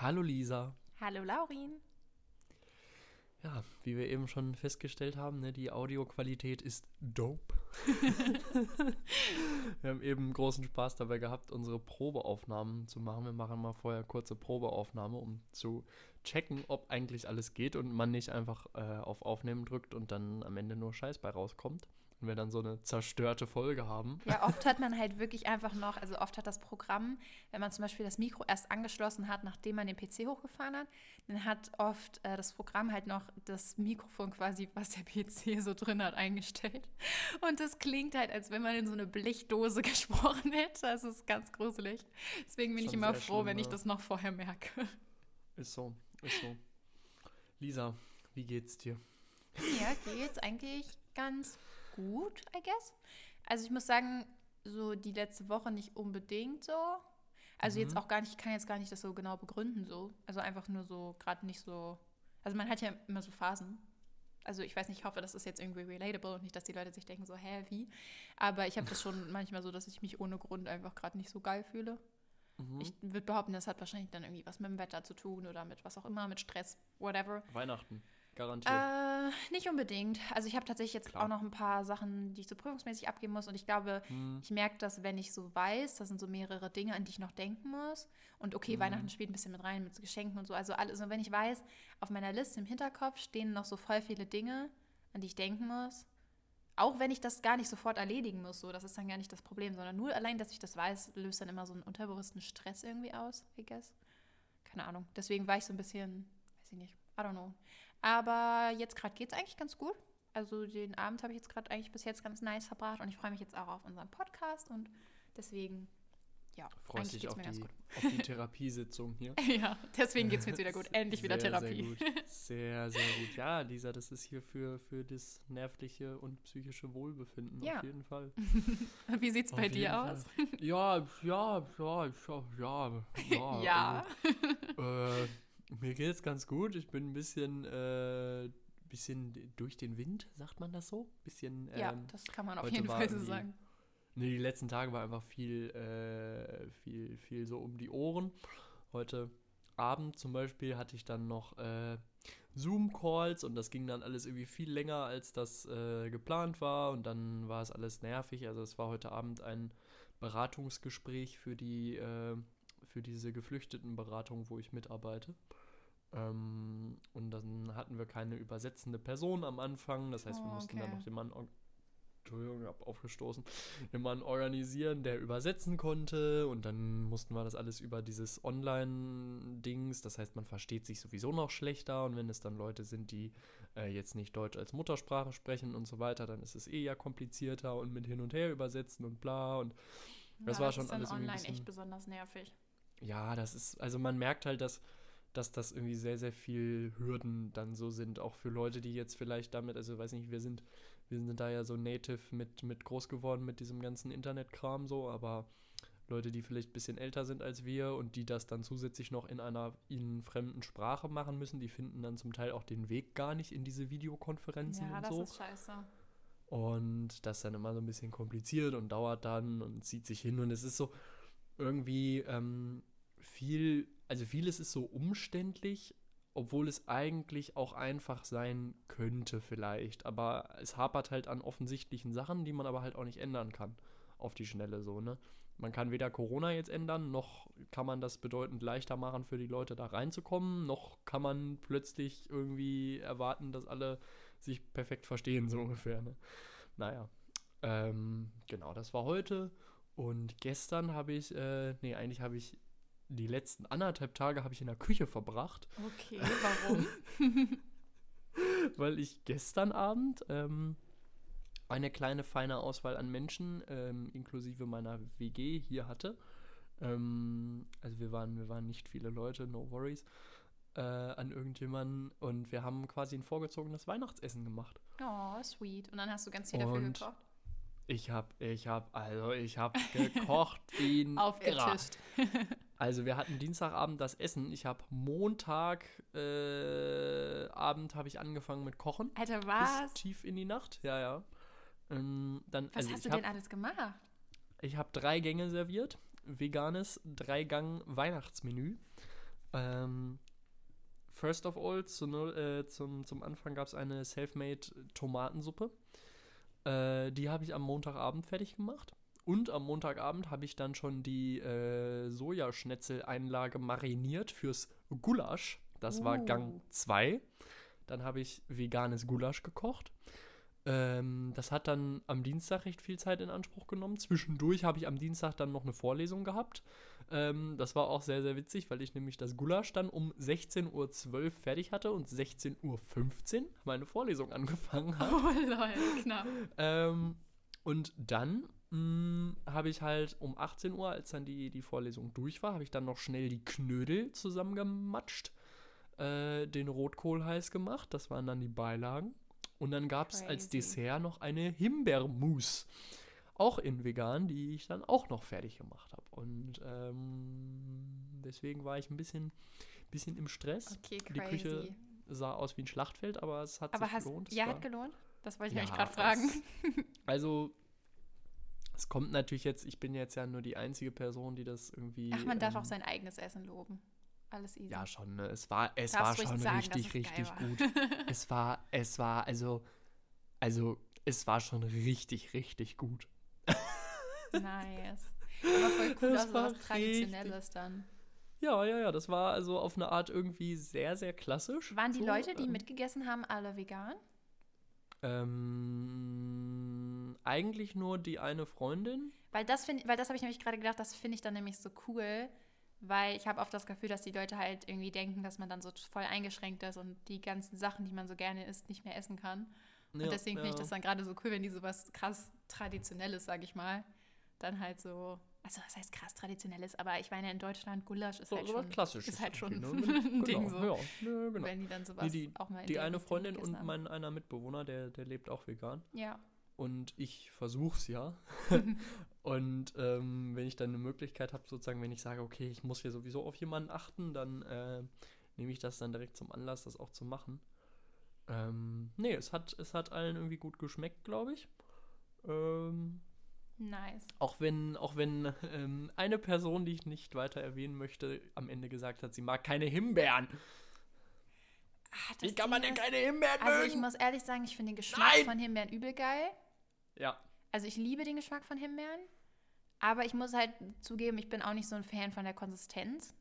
Hallo Lisa. Hallo Laurin. Ja, wie wir eben schon festgestellt haben, ne, die Audioqualität ist dope. wir haben eben großen Spaß dabei gehabt, unsere Probeaufnahmen zu machen. Wir machen mal vorher kurze Probeaufnahme, um zu checken, ob eigentlich alles geht und man nicht einfach äh, auf Aufnehmen drückt und dann am Ende nur Scheiß bei rauskommt und wir dann so eine zerstörte Folge haben. Ja, oft hat man halt wirklich einfach noch, also oft hat das Programm, wenn man zum Beispiel das Mikro erst angeschlossen hat, nachdem man den PC hochgefahren hat, dann hat oft äh, das Programm halt noch das Mikrofon quasi, was der PC so drin hat, eingestellt. Und das klingt halt, als wenn man in so eine Blechdose gesprochen hätte. Das ist ganz gruselig. Deswegen bin Schon ich immer froh, schlimm, wenn ich das noch vorher merke. Ist so, ist so. Lisa, wie geht's dir? Ja, geht's eigentlich ganz gut, I guess. Also ich muss sagen, so die letzte Woche nicht unbedingt so. Also mhm. jetzt auch gar nicht, ich kann jetzt gar nicht das so genau begründen so. Also einfach nur so, gerade nicht so. Also man hat ja immer so Phasen. Also ich weiß nicht, ich hoffe, das ist jetzt irgendwie relatable und nicht, dass die Leute sich denken so, hä, wie? Aber ich habe das schon manchmal so, dass ich mich ohne Grund einfach gerade nicht so geil fühle. Mhm. Ich würde behaupten, das hat wahrscheinlich dann irgendwie was mit dem Wetter zu tun oder mit was auch immer, mit Stress, whatever. Weihnachten garantiert? Äh, nicht unbedingt. Also ich habe tatsächlich jetzt Klar. auch noch ein paar Sachen, die ich so prüfungsmäßig abgeben muss. Und ich glaube, hm. ich merke das, wenn ich so weiß, das sind so mehrere Dinge, an die ich noch denken muss. Und okay, hm. Weihnachten spielt ein bisschen mit rein, mit Geschenken und so. Also, alles, also wenn ich weiß, auf meiner Liste im Hinterkopf stehen noch so voll viele Dinge, an die ich denken muss. Auch wenn ich das gar nicht sofort erledigen muss, so, das ist dann gar nicht das Problem, sondern nur allein, dass ich das weiß, löst dann immer so einen unterbewussten Stress irgendwie aus, I guess. Keine Ahnung. Deswegen war ich so ein bisschen, weiß ich nicht, I don't know. Aber jetzt gerade geht es eigentlich ganz gut. Also den Abend habe ich jetzt gerade eigentlich bis jetzt ganz nice verbracht und ich freue mich jetzt auch auf unseren Podcast und deswegen, ja, Freust dich auf die, auf die Therapiesitzung hier. ja, deswegen geht es mir jetzt wieder gut. Endlich wieder sehr, Therapie. Sehr, gut. sehr, sehr gut. Ja, Lisa, das ist hier für, für das nervliche und psychische Wohlbefinden ja. auf jeden Fall. und wie sieht es bei dir aus? Ja, ja, ja, ja, ja. Ja. ja. Also, äh, mir geht es ganz gut. Ich bin ein bisschen, äh, bisschen durch den Wind, sagt man das so? Bisschen, ähm, ja, das kann man auf jeden Fall so sagen. Nee, die letzten Tage war einfach viel, äh, viel, viel so um die Ohren. Heute Abend zum Beispiel hatte ich dann noch äh, Zoom-Calls und das ging dann alles irgendwie viel länger, als das äh, geplant war und dann war es alles nervig. Also es war heute Abend ein Beratungsgespräch für die äh, für diese Geflüchtetenberatung, wo ich mitarbeite. Ähm, und dann hatten wir keine übersetzende Person am Anfang. Das heißt, wir oh, mussten dann noch jemanden, Entschuldigung, ich habe aufgestoßen, jemanden organisieren, der übersetzen konnte. Und dann mussten wir das alles über dieses Online-Dings. Das heißt, man versteht sich sowieso noch schlechter. Und wenn es dann Leute sind, die äh, jetzt nicht Deutsch als Muttersprache sprechen und so weiter, dann ist es eh ja komplizierter und mit hin und her übersetzen und bla. Und das ja, war das schon ist alles online irgendwie echt besonders nervig. Ja, das ist, also man merkt halt, dass dass das irgendwie sehr, sehr viel Hürden dann so sind, auch für Leute, die jetzt vielleicht damit, also weiß nicht, wir sind, wir sind da ja so native mit, mit groß geworden mit diesem ganzen Internetkram so, aber Leute, die vielleicht ein bisschen älter sind als wir und die das dann zusätzlich noch in einer ihnen fremden Sprache machen müssen, die finden dann zum Teil auch den Weg gar nicht in diese Videokonferenzen ja, und so. Ja, das ist scheiße. Und das ist dann immer so ein bisschen kompliziert und dauert dann und zieht sich hin und es ist so irgendwie ähm, viel also vieles ist so umständlich, obwohl es eigentlich auch einfach sein könnte vielleicht. Aber es hapert halt an offensichtlichen Sachen, die man aber halt auch nicht ändern kann auf die Schnelle so, ne? Man kann weder Corona jetzt ändern, noch kann man das bedeutend leichter machen für die Leute da reinzukommen, noch kann man plötzlich irgendwie erwarten, dass alle sich perfekt verstehen, so ungefähr, ne? Naja, ähm, genau, das war heute und gestern habe ich, äh, nee, eigentlich habe ich die letzten anderthalb Tage habe ich in der Küche verbracht. Okay, warum? Weil ich gestern Abend ähm, eine kleine feine Auswahl an Menschen, ähm, inklusive meiner WG, hier hatte. Ähm, also wir waren, wir waren nicht viele Leute, no worries, äh, an irgendjemanden. Und wir haben quasi ein vorgezogenes Weihnachtsessen gemacht. Oh, sweet. Und dann hast du ganz viel dafür gekocht? Ich habe, ich habe, also ich habe gekocht wie ein Aufgetischt. Also wir hatten Dienstagabend das Essen. Ich habe Montagabend äh, habe ich angefangen mit Kochen. Alter, was? Bis tief in die Nacht, ja, ja. Ähm, dann, was also hast du hab, denn alles gemacht? Ich habe drei Gänge serviert. Veganes Dreigang-Weihnachtsmenü. Ähm, first of all, zu, äh, zum, zum Anfang gab es eine Selfmade Tomatensuppe. Äh, die habe ich am Montagabend fertig gemacht. Und am Montagabend habe ich dann schon die äh, Sojaschnetzel-Einlage mariniert fürs Gulasch. Das uh. war Gang 2. Dann habe ich veganes Gulasch gekocht. Ähm, das hat dann am Dienstag recht viel Zeit in Anspruch genommen. Zwischendurch habe ich am Dienstag dann noch eine Vorlesung gehabt. Ähm, das war auch sehr, sehr witzig, weil ich nämlich das Gulasch dann um 16.12 Uhr fertig hatte und 16.15 Uhr meine Vorlesung angefangen habe. Oh, lol, knapp. ähm, und dann habe ich halt um 18 Uhr, als dann die, die Vorlesung durch war, habe ich dann noch schnell die Knödel zusammengematscht, äh, den Rotkohl heiß gemacht, das waren dann die Beilagen. Und dann gab es als Dessert noch eine Himbeermousse, auch in vegan, die ich dann auch noch fertig gemacht habe. Und ähm, deswegen war ich ein bisschen, bisschen im Stress. Okay. Die Küche sah aus wie ein Schlachtfeld, aber es hat aber sich hast, gelohnt. Ja, hat gelohnt. Das wollte ich ja, nämlich gerade fragen. also es kommt natürlich jetzt, ich bin jetzt ja nur die einzige Person, die das irgendwie. Ach, man darf auch ähm, sein eigenes Essen loben. Alles easy. Ja, schon, ne? Es war, es war schon sagen, richtig, richtig gut. es war, es war, also, also, es war schon richtig, richtig gut. nice. Aber voll cool, dass was Traditionelles richtig. dann. Ja, ja, ja, das war also auf eine Art irgendwie sehr, sehr klassisch. Waren die so, Leute, die ähm, mitgegessen haben, alle vegan? Ähm, eigentlich nur die eine Freundin. Weil das finde, weil das habe ich nämlich gerade gedacht, das finde ich dann nämlich so cool, weil ich habe oft das Gefühl, dass die Leute halt irgendwie denken, dass man dann so voll eingeschränkt ist und die ganzen Sachen, die man so gerne isst, nicht mehr essen kann. Und ja, deswegen ja. finde ich das dann gerade so cool, wenn die sowas krass Traditionelles, sag ich mal, dann halt so also was heißt krass traditionelles, aber ich meine in Deutschland Gulasch ist so, halt schon klassisch ist halt schon ne? ein Ding genau, so. Ja, ja, genau. Wenn die dann sowas nee, die, auch mal in Die eine Freundin und mein einer Mitbewohner, der der lebt auch vegan. Ja. Und ich versuch's ja. und ähm, wenn ich dann eine Möglichkeit habe, sozusagen, wenn ich sage, okay, ich muss hier sowieso auf jemanden achten, dann äh, nehme ich das dann direkt zum Anlass, das auch zu machen. Ähm, nee, es hat, es hat allen irgendwie gut geschmeckt, glaube ich. Ähm, Nice. Auch wenn, auch wenn ähm, eine Person, die ich nicht weiter erwähnen möchte, am Ende gesagt hat, sie mag keine Himbeeren. Ach, Wie kann man denn keine Himbeeren Also ich muss ehrlich sagen, ich finde den Geschmack Nein! von Himbeeren übel geil. Ja. Also ich liebe den Geschmack von Himbeeren. Aber ich muss halt zugeben, ich bin auch nicht so ein Fan von der Konsistenz.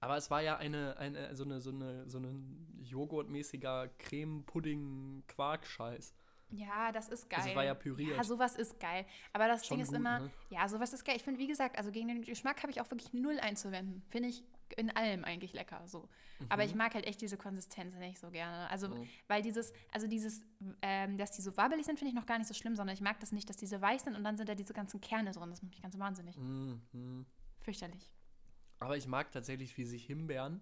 Aber es war ja eine, eine so eine, so eine, so ein joghurtmäßiger Creme-Pudding-Quark-Scheiß. Ja, das ist geil. Das war ja püriert. Ja, sowas ist geil. Aber das Schon Ding ist gut, immer, ne? ja, sowas ist geil. Ich finde, wie gesagt, also gegen den Geschmack habe ich auch wirklich null einzuwenden. Finde ich in allem eigentlich lecker. So. Mhm. Aber ich mag halt echt diese Konsistenz nicht so gerne. Also, mhm. weil dieses, also dieses, ähm, dass die so wabbelig sind, finde ich noch gar nicht so schlimm, sondern ich mag das nicht, dass diese weich sind und dann sind da diese ganzen Kerne drin. Das macht mich ganz wahnsinnig. Mhm. Fürchterlich. Aber ich mag tatsächlich, wie sich Himbeeren,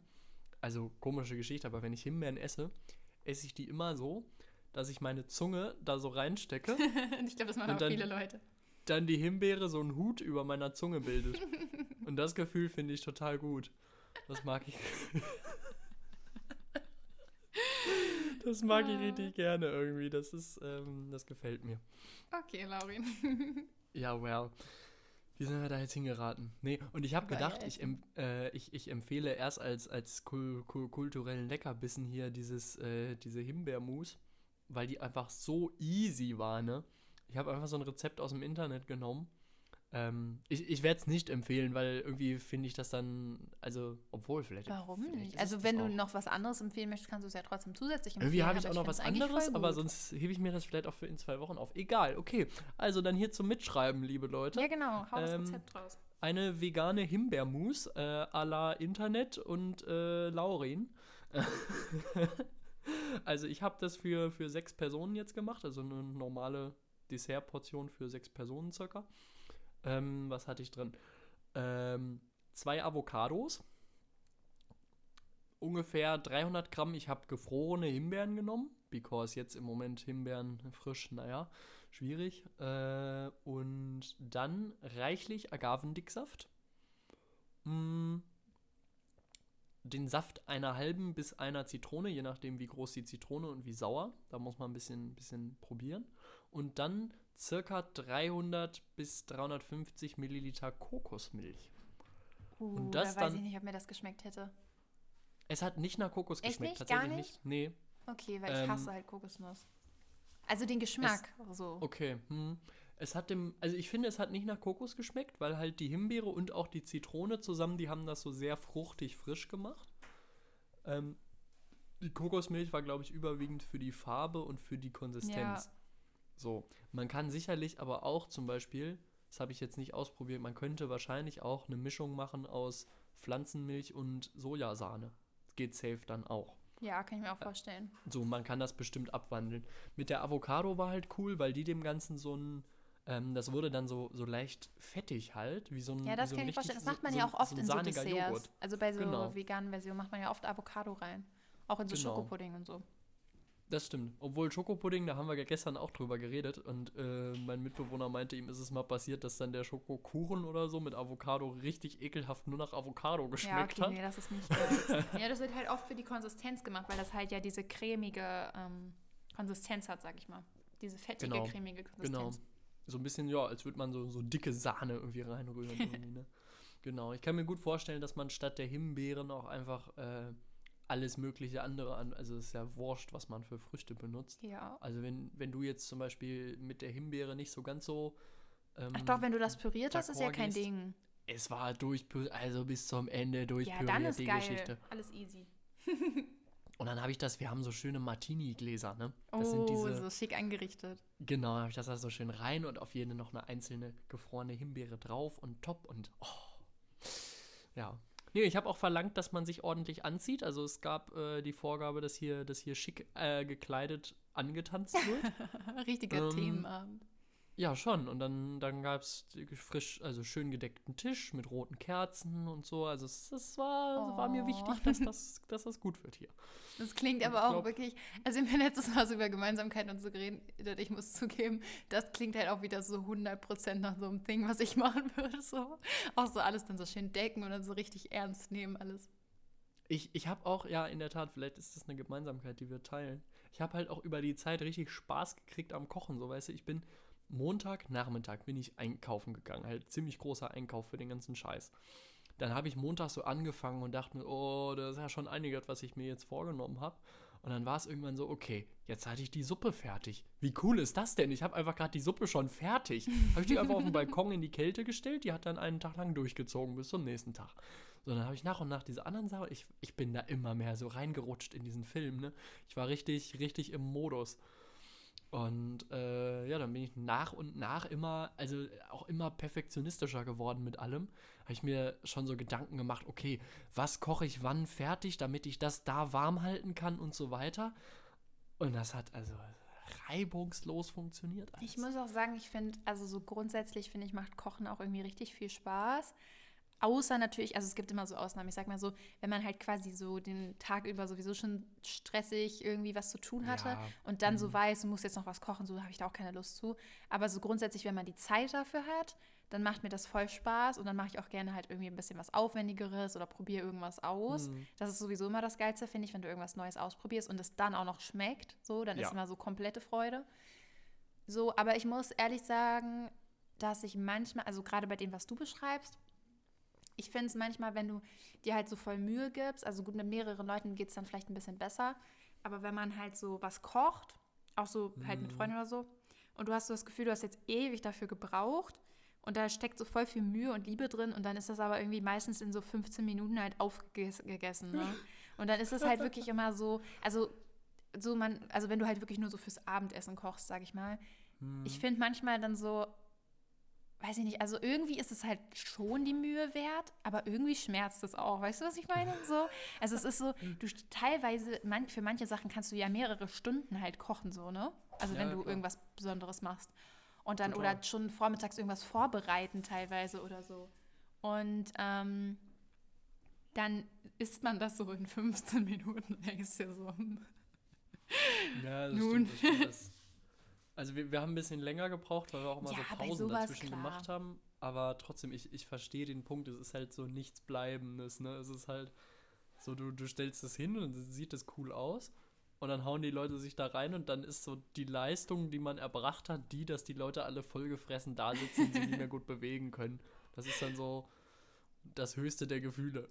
also komische Geschichte, aber wenn ich Himbeeren esse, esse ich die immer so, dass ich meine Zunge da so reinstecke. ich glaube, das machen auch dann, viele Leute. Dann die Himbeere so einen Hut über meiner Zunge bildet. Und das Gefühl finde ich total gut. Das mag ich. das mag ich richtig gerne irgendwie. Das ist, ähm, das gefällt mir. Okay, Laurin. ja, well. Wie sind wir da jetzt hingeraten? Nee, und ich habe gedacht, ich, äh, ich, ich empfehle erst als, als kul kul kulturellen Leckerbissen hier dieses, äh, diese Himbeermus weil die einfach so easy war, ne? Ich habe einfach so ein Rezept aus dem Internet genommen. Ähm, ich ich werde es nicht empfehlen, weil irgendwie finde ich das dann, also, obwohl vielleicht. Warum vielleicht nicht? Also, wenn du noch was anderes empfehlen möchtest, kannst du es ja trotzdem zusätzlich empfehlen. Irgendwie habe ich auch noch was anderes, aber sonst hebe ich mir das vielleicht auch für in zwei Wochen auf. Egal, okay. Also, dann hier zum Mitschreiben, liebe Leute. Ja, genau. Hau das ähm, Rezept raus. Eine vegane Himbeermus äh, à la Internet und äh, Laurin. Also ich habe das für, für sechs Personen jetzt gemacht, also eine normale Dessertportion für sechs Personen circa. Ähm, was hatte ich drin? Ähm, zwei Avocados, ungefähr 300 Gramm. Ich habe gefrorene Himbeeren genommen, because jetzt im Moment Himbeeren frisch, naja, schwierig. Äh, und dann reichlich Agavendicksaft. Mm, den Saft einer halben bis einer Zitrone, je nachdem wie groß die Zitrone und wie sauer. Da muss man ein bisschen, bisschen probieren. Und dann circa 300 bis 350 Milliliter Kokosmilch. Uh, und das da weiß dann, ich nicht, ob mir das geschmeckt hätte. Es hat nicht nach Kokos Echt geschmeckt, nicht? tatsächlich Gar nicht? nicht. Nee. Okay, weil ähm, ich hasse halt Kokosnuss. Also den Geschmack es, so. Okay. Hm. Es hat dem, also ich finde, es hat nicht nach Kokos geschmeckt, weil halt die Himbeere und auch die Zitrone zusammen, die haben das so sehr fruchtig frisch gemacht. Ähm, die Kokosmilch war, glaube ich, überwiegend für die Farbe und für die Konsistenz. Ja. So, man kann sicherlich aber auch zum Beispiel, das habe ich jetzt nicht ausprobiert, man könnte wahrscheinlich auch eine Mischung machen aus Pflanzenmilch und Sojasahne. Geht safe dann auch. Ja, kann ich mir auch vorstellen. So, man kann das bestimmt abwandeln. Mit der Avocado war halt cool, weil die dem Ganzen so ein, ähm, das wurde dann so, so leicht fettig halt, wie so ein Ja, das so kann ich mir vorstellen. Das macht man so, ja auch oft so in so Desserts. Joghurt. Also bei so genau. veganen Versionen macht man ja oft Avocado rein. Auch in so genau. Schokopudding und so. Das stimmt. Obwohl Schokopudding, da haben wir ja gestern auch drüber geredet und äh, mein Mitbewohner meinte, ihm ist es mal passiert, dass dann der Schokokuchen oder so mit Avocado richtig ekelhaft nur nach Avocado geschmeckt ja, okay, hat. Nee, das ist nicht geil. ja, das wird halt oft für die Konsistenz gemacht, weil das halt ja diese cremige ähm, Konsistenz hat, sag ich mal. Diese fettige, genau. cremige Konsistenz. Genau. So ein bisschen, ja, als würde man so, so dicke Sahne irgendwie reinrühren. irgendwie, ne? Genau. Ich kann mir gut vorstellen, dass man statt der Himbeeren auch einfach äh, alles mögliche andere an. Also es ist ja wurscht, was man für Früchte benutzt. Ja. Also wenn, wenn du jetzt zum Beispiel mit der Himbeere nicht so ganz so. Ähm, Ach doch, wenn du das püriert hast, ist ja kein gehst, Ding. Es war durch, also bis zum Ende durchpüriert, ja, dann ist die geil. Geschichte. Alles easy. Und dann habe ich das, wir haben so schöne Martini-Gläser, ne? Das oh, diese, so schick eingerichtet. Genau, habe ich das da so schön rein und auf jede noch eine einzelne gefrorene Himbeere drauf und top und oh. Ja, Nee, ich habe auch verlangt, dass man sich ordentlich anzieht. Also es gab äh, die Vorgabe, dass hier, dass hier schick äh, gekleidet angetanzt wird. Richtiger ähm, Themenabend. Ja, schon. Und dann, dann gab es frisch, also schön gedeckten Tisch mit roten Kerzen und so. Also es, es war, oh. war mir wichtig, dass das, dass das gut wird hier. Das klingt und aber auch glaub, wirklich, also wir letztes Mal so über Gemeinsamkeiten und so geredet. Ich muss zugeben, das klingt halt auch wieder so 100% nach so einem Ding, was ich machen würde. So. Auch so alles dann so schön decken und dann so richtig ernst nehmen alles. Ich, ich habe auch, ja, in der Tat, vielleicht ist das eine Gemeinsamkeit, die wir teilen. Ich habe halt auch über die Zeit richtig Spaß gekriegt am Kochen. So, weißt du, ich bin Montagnachmittag bin ich einkaufen gegangen. Halt ziemlich großer Einkauf für den ganzen Scheiß. Dann habe ich Montag so angefangen und dachte mir, oh, das ist ja schon einiges, was ich mir jetzt vorgenommen habe. Und dann war es irgendwann so, okay, jetzt hatte ich die Suppe fertig. Wie cool ist das denn? Ich habe einfach gerade die Suppe schon fertig. habe ich die einfach auf den Balkon in die Kälte gestellt. Die hat dann einen Tag lang durchgezogen bis zum nächsten Tag. So, dann habe ich nach und nach diese anderen Sachen. Ich, ich bin da immer mehr so reingerutscht in diesen Film. Ne? Ich war richtig, richtig im Modus. Und äh, ja, dann bin ich nach und nach immer, also auch immer perfektionistischer geworden mit allem. Habe ich mir schon so Gedanken gemacht, okay, was koche ich wann fertig, damit ich das da warm halten kann und so weiter. Und das hat also reibungslos funktioniert. Alles. Ich muss auch sagen, ich finde, also so grundsätzlich finde ich, macht Kochen auch irgendwie richtig viel Spaß. Außer natürlich, also es gibt immer so Ausnahmen. Ich sag mal so, wenn man halt quasi so den Tag über sowieso schon stressig irgendwie was zu tun hatte ja. und dann mhm. so weiß, du musst jetzt noch was kochen, so habe ich da auch keine Lust zu. Aber so grundsätzlich, wenn man die Zeit dafür hat, dann macht mir das voll Spaß und dann mache ich auch gerne halt irgendwie ein bisschen was Aufwendigeres oder probiere irgendwas aus. Mhm. Das ist sowieso immer das Geilste, finde ich, wenn du irgendwas Neues ausprobierst und es dann auch noch schmeckt. So, dann ja. ist immer so komplette Freude. So, aber ich muss ehrlich sagen, dass ich manchmal, also gerade bei dem, was du beschreibst, ich finde es manchmal, wenn du dir halt so voll Mühe gibst, also gut, mit mehreren Leuten geht es dann vielleicht ein bisschen besser, aber wenn man halt so was kocht, auch so halt mit mhm. Freunden oder so, und du hast so das Gefühl, du hast jetzt ewig dafür gebraucht und da steckt so voll viel Mühe und Liebe drin und dann ist das aber irgendwie meistens in so 15 Minuten halt aufgegessen. Ne? Und dann ist es halt wirklich immer so, also so man, also wenn du halt wirklich nur so fürs Abendessen kochst, sag ich mal, mhm. ich finde manchmal dann so, weiß ich nicht, also irgendwie ist es halt schon die Mühe wert, aber irgendwie schmerzt es auch. Weißt du, was ich meine? So, also es ist so, du teilweise, man, für manche Sachen kannst du ja mehrere Stunden halt kochen, so, ne? Also ja, wenn du klar. irgendwas Besonderes machst. Und dann, Total. oder schon vormittags irgendwas vorbereiten teilweise oder so. Und ähm, dann isst man das so in 15 Minuten und denkst dir so. ja, das Nun. Stimmt, das also wir, wir haben ein bisschen länger gebraucht, weil wir auch mal ja, so Pausen dazwischen klar. gemacht haben. Aber trotzdem, ich, ich verstehe den Punkt, es ist halt so nichts Bleibendes. Ne? Es ist halt so, du, du stellst es hin und sieht es cool aus. Und dann hauen die Leute sich da rein und dann ist so die Leistung, die man erbracht hat, die, dass die Leute alle vollgefressen da sitzen und sich nicht mehr gut bewegen können. Das ist dann so, das höchste der Gefühle.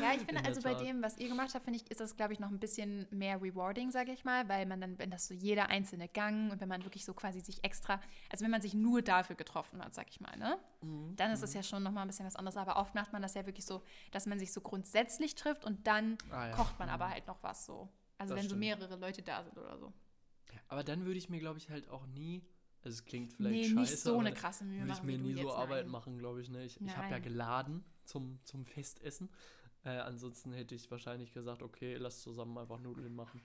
Ja, ich finde, also bei dem, was ihr gemacht habt, finde ich, ist das, glaube ich, noch ein bisschen mehr rewarding, sage ich mal, weil man dann, wenn das so jeder einzelne Gang und wenn man wirklich so quasi sich extra, also wenn man sich nur dafür getroffen hat, sage ich mal, ne? Mhm. Dann ist es mhm. ja schon nochmal ein bisschen was anderes. Aber oft macht man das ja wirklich so, dass man sich so grundsätzlich trifft und dann ah, ja. kocht man mhm. aber halt noch was so. Also das wenn stimmt. so mehrere Leute da sind oder so. Aber dann würde ich mir, glaube ich, halt auch nie also es klingt vielleicht nee, scheiße, nicht so eine krasse Mühe würde ich mir nie so Arbeit nein. machen, glaube ich. Ne? Ich, ich habe ja geladen zum, zum Festessen äh, ansonsten hätte ich wahrscheinlich gesagt, okay, lass zusammen einfach Nudeln machen.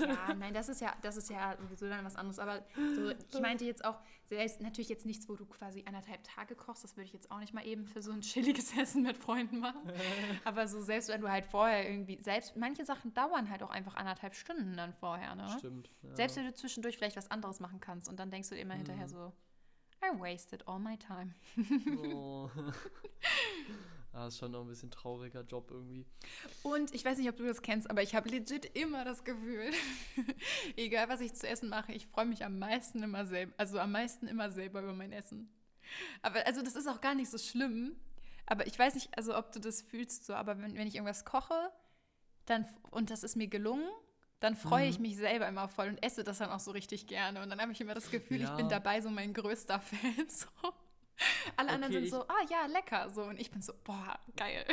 Ja, nein, das ist ja, das ist ja sowieso dann was anderes. Aber so, ich meinte jetzt auch, selbst natürlich jetzt nichts, wo du quasi anderthalb Tage kochst, das würde ich jetzt auch nicht mal eben für so ein chilliges Essen mit Freunden machen. Aber so selbst wenn du halt vorher irgendwie, selbst manche Sachen dauern halt auch einfach anderthalb Stunden dann vorher, ne? Stimmt. Ja. Selbst wenn du zwischendurch vielleicht was anderes machen kannst und dann denkst du immer mhm. hinterher so, I wasted all my time. oh. Ah, ist schon noch ein bisschen trauriger Job irgendwie. Und ich weiß nicht, ob du das kennst, aber ich habe legit immer das Gefühl, egal was ich zu essen mache, ich freue mich am meisten immer selber, also am meisten immer selber über mein Essen. Aber also das ist auch gar nicht so schlimm. Aber ich weiß nicht, also ob du das fühlst so, aber wenn, wenn ich irgendwas koche, dann und das ist mir gelungen, dann freue ich mhm. mich selber immer voll und esse das dann auch so richtig gerne. Und dann habe ich immer das Gefühl, ja. ich bin dabei so mein größter Fan. So. Alle okay, anderen sind so, ah ja, lecker. So, und ich bin so, boah, geil.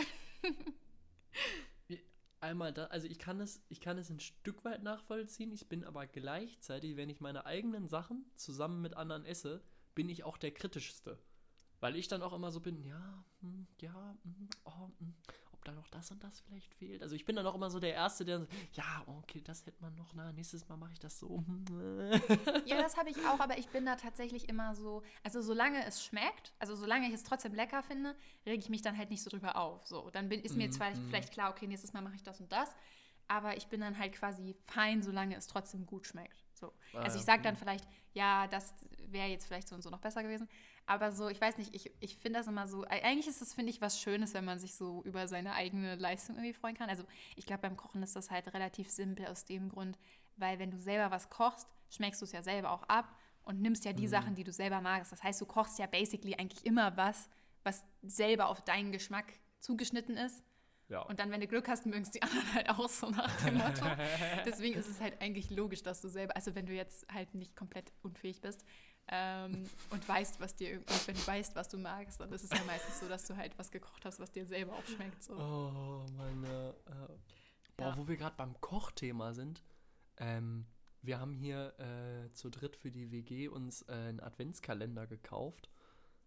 Einmal da, also ich kann es, ich kann es ein Stück weit nachvollziehen. Ich bin aber gleichzeitig, wenn ich meine eigenen Sachen zusammen mit anderen esse, bin ich auch der kritischste. Weil ich dann auch immer so bin, ja, hm, ja, hm, oh, hm, da noch das und das vielleicht fehlt. Also ich bin dann auch immer so der Erste, der ja, okay, das hätte man noch, na, nächstes Mal mache ich das so. ja, das habe ich auch, aber ich bin da tatsächlich immer so, also solange es schmeckt, also solange ich es trotzdem lecker finde, rege ich mich dann halt nicht so drüber auf. So, dann bin, ist mir mm, zwar mm. vielleicht klar, okay, nächstes Mal mache ich das und das, aber ich bin dann halt quasi fein, solange es trotzdem gut schmeckt. So. Ah, also ich sage dann vielleicht, ja, das wäre jetzt vielleicht so und so noch besser gewesen. Aber so, ich weiß nicht, ich, ich finde das immer so, eigentlich ist das, finde ich, was Schönes, wenn man sich so über seine eigene Leistung irgendwie freuen kann. Also ich glaube, beim Kochen ist das halt relativ simpel aus dem Grund, weil wenn du selber was kochst, schmeckst du es ja selber auch ab und nimmst ja die mhm. Sachen, die du selber magst. Das heißt, du kochst ja basically eigentlich immer was, was selber auf deinen Geschmack zugeschnitten ist. Ja. Und dann, wenn du Glück hast, mögen es die anderen halt auch so nach dem Motto. Deswegen ist es halt eigentlich logisch, dass du selber, also wenn du jetzt halt nicht komplett unfähig bist, ähm, und weißt, was dir und wenn du weißt, was du magst, dann ist es ja meistens so, dass du halt was gekocht hast, was dir selber auch schmeckt. So. Oh, meine. Äh, boah, ja. wo wir gerade beim Kochthema sind. Ähm, wir haben hier äh, zu dritt für die WG uns äh, einen Adventskalender gekauft.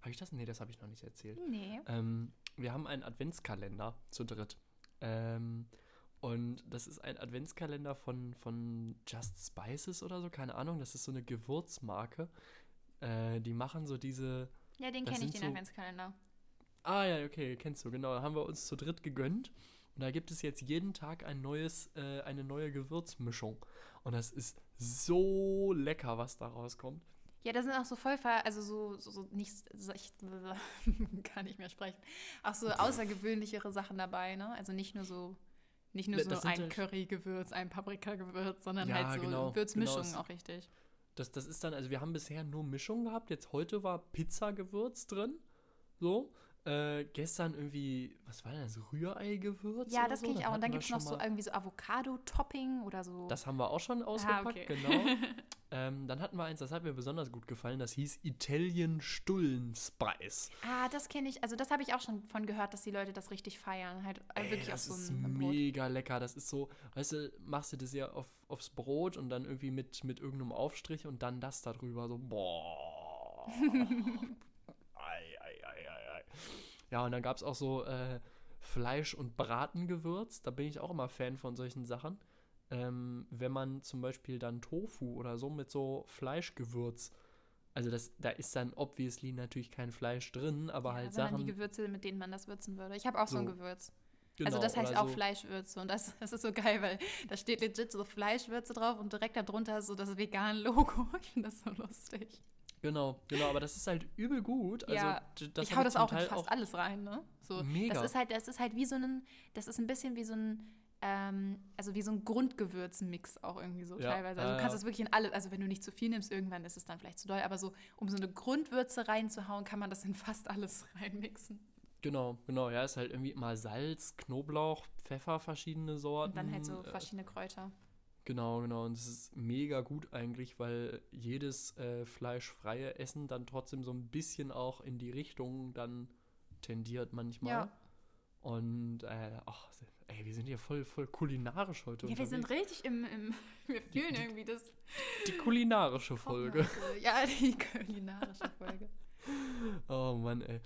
Habe ich das? Nee, das habe ich noch nicht erzählt. Nee. Ähm, wir haben einen Adventskalender zu dritt. Ähm, und das ist ein Adventskalender von, von Just Spices oder so, keine Ahnung. Das ist so eine Gewürzmarke. Äh, die machen so diese. Ja, den kenne ich, den so, Adventskalender. Ah ja, okay, kennst du, genau. Da haben wir uns zu dritt gegönnt. Und da gibt es jetzt jeden Tag ein neues, äh, eine neue Gewürzmischung. Und das ist so lecker, was da rauskommt. Ja, da sind auch so voll, also so, so, so nicht, so, ich kann nicht mehr sprechen, auch so außergewöhnlichere Sachen dabei, ne? Also nicht nur so, nicht nur so ein Curry-Gewürz, ein Paprika-Gewürz, sondern ja, halt so genau, Gewürzmischungen genau. auch richtig. Das, das ist dann, also wir haben bisher nur Mischungen gehabt. Jetzt heute war Pizzagewürz drin. So. Äh, gestern irgendwie, was war denn das? Rührei-Gewürz? Ja, das so? kenne ich auch. Und dann gibt es noch so irgendwie so Avocado-Topping oder so. Das haben wir auch schon ausgepackt, ah, okay. genau. ähm, dann hatten wir eins, das hat mir besonders gut gefallen. Das hieß Italian Stullen Spice. Ah, das kenne ich. Also, das habe ich auch schon von gehört, dass die Leute das richtig feiern. Halt äh, Ey, wirklich das auf so ist mega lecker. Das ist so, weißt du, machst du das ja auf, aufs Brot und dann irgendwie mit, mit irgendeinem Aufstrich und dann das da drüber. So, boah. Ja, und dann gab es auch so äh, Fleisch- und Bratengewürz. Da bin ich auch immer Fan von solchen Sachen. Ähm, wenn man zum Beispiel dann Tofu oder so mit so Fleischgewürz, also das, da ist dann obviously natürlich kein Fleisch drin, aber ja, halt Sachen. die Gewürze, mit denen man das würzen würde. Ich habe auch so, so ein Gewürz. Genau, also das heißt auch so. Fleischwürze und das, das ist so geil, weil da steht legit so Fleischwürze drauf und direkt darunter ist so das Vegan-Logo. Ich finde das so lustig. Genau, genau, aber das ist halt übel gut. Also, ja, ich hau das auch in fast alles rein, ne? So, mega. Das ist halt, das ist halt wie so ein, das ist ein bisschen wie so ein, ähm, also wie so ein Grundgewürzmix auch irgendwie so ja, teilweise. Also du kannst das wirklich in alles, also wenn du nicht zu viel nimmst, irgendwann ist es dann vielleicht zu doll, aber so, um so eine Grundwürze reinzuhauen, kann man das in fast alles reinmixen. Genau, genau. Ja, ist halt irgendwie mal Salz, Knoblauch, Pfeffer, verschiedene Sorten. Und dann halt so äh, verschiedene Kräuter. Genau, genau. Und es ist mega gut eigentlich, weil jedes äh, fleischfreie Essen dann trotzdem so ein bisschen auch in die Richtung dann tendiert manchmal. Ja. Und, äh, ach, ey, wir sind hier voll, voll kulinarisch heute. Ja, unterwegs. wir sind richtig im, im wir fühlen die, irgendwie das. Die kulinarische Folge. Ja, die kulinarische Folge. oh Mann, ey.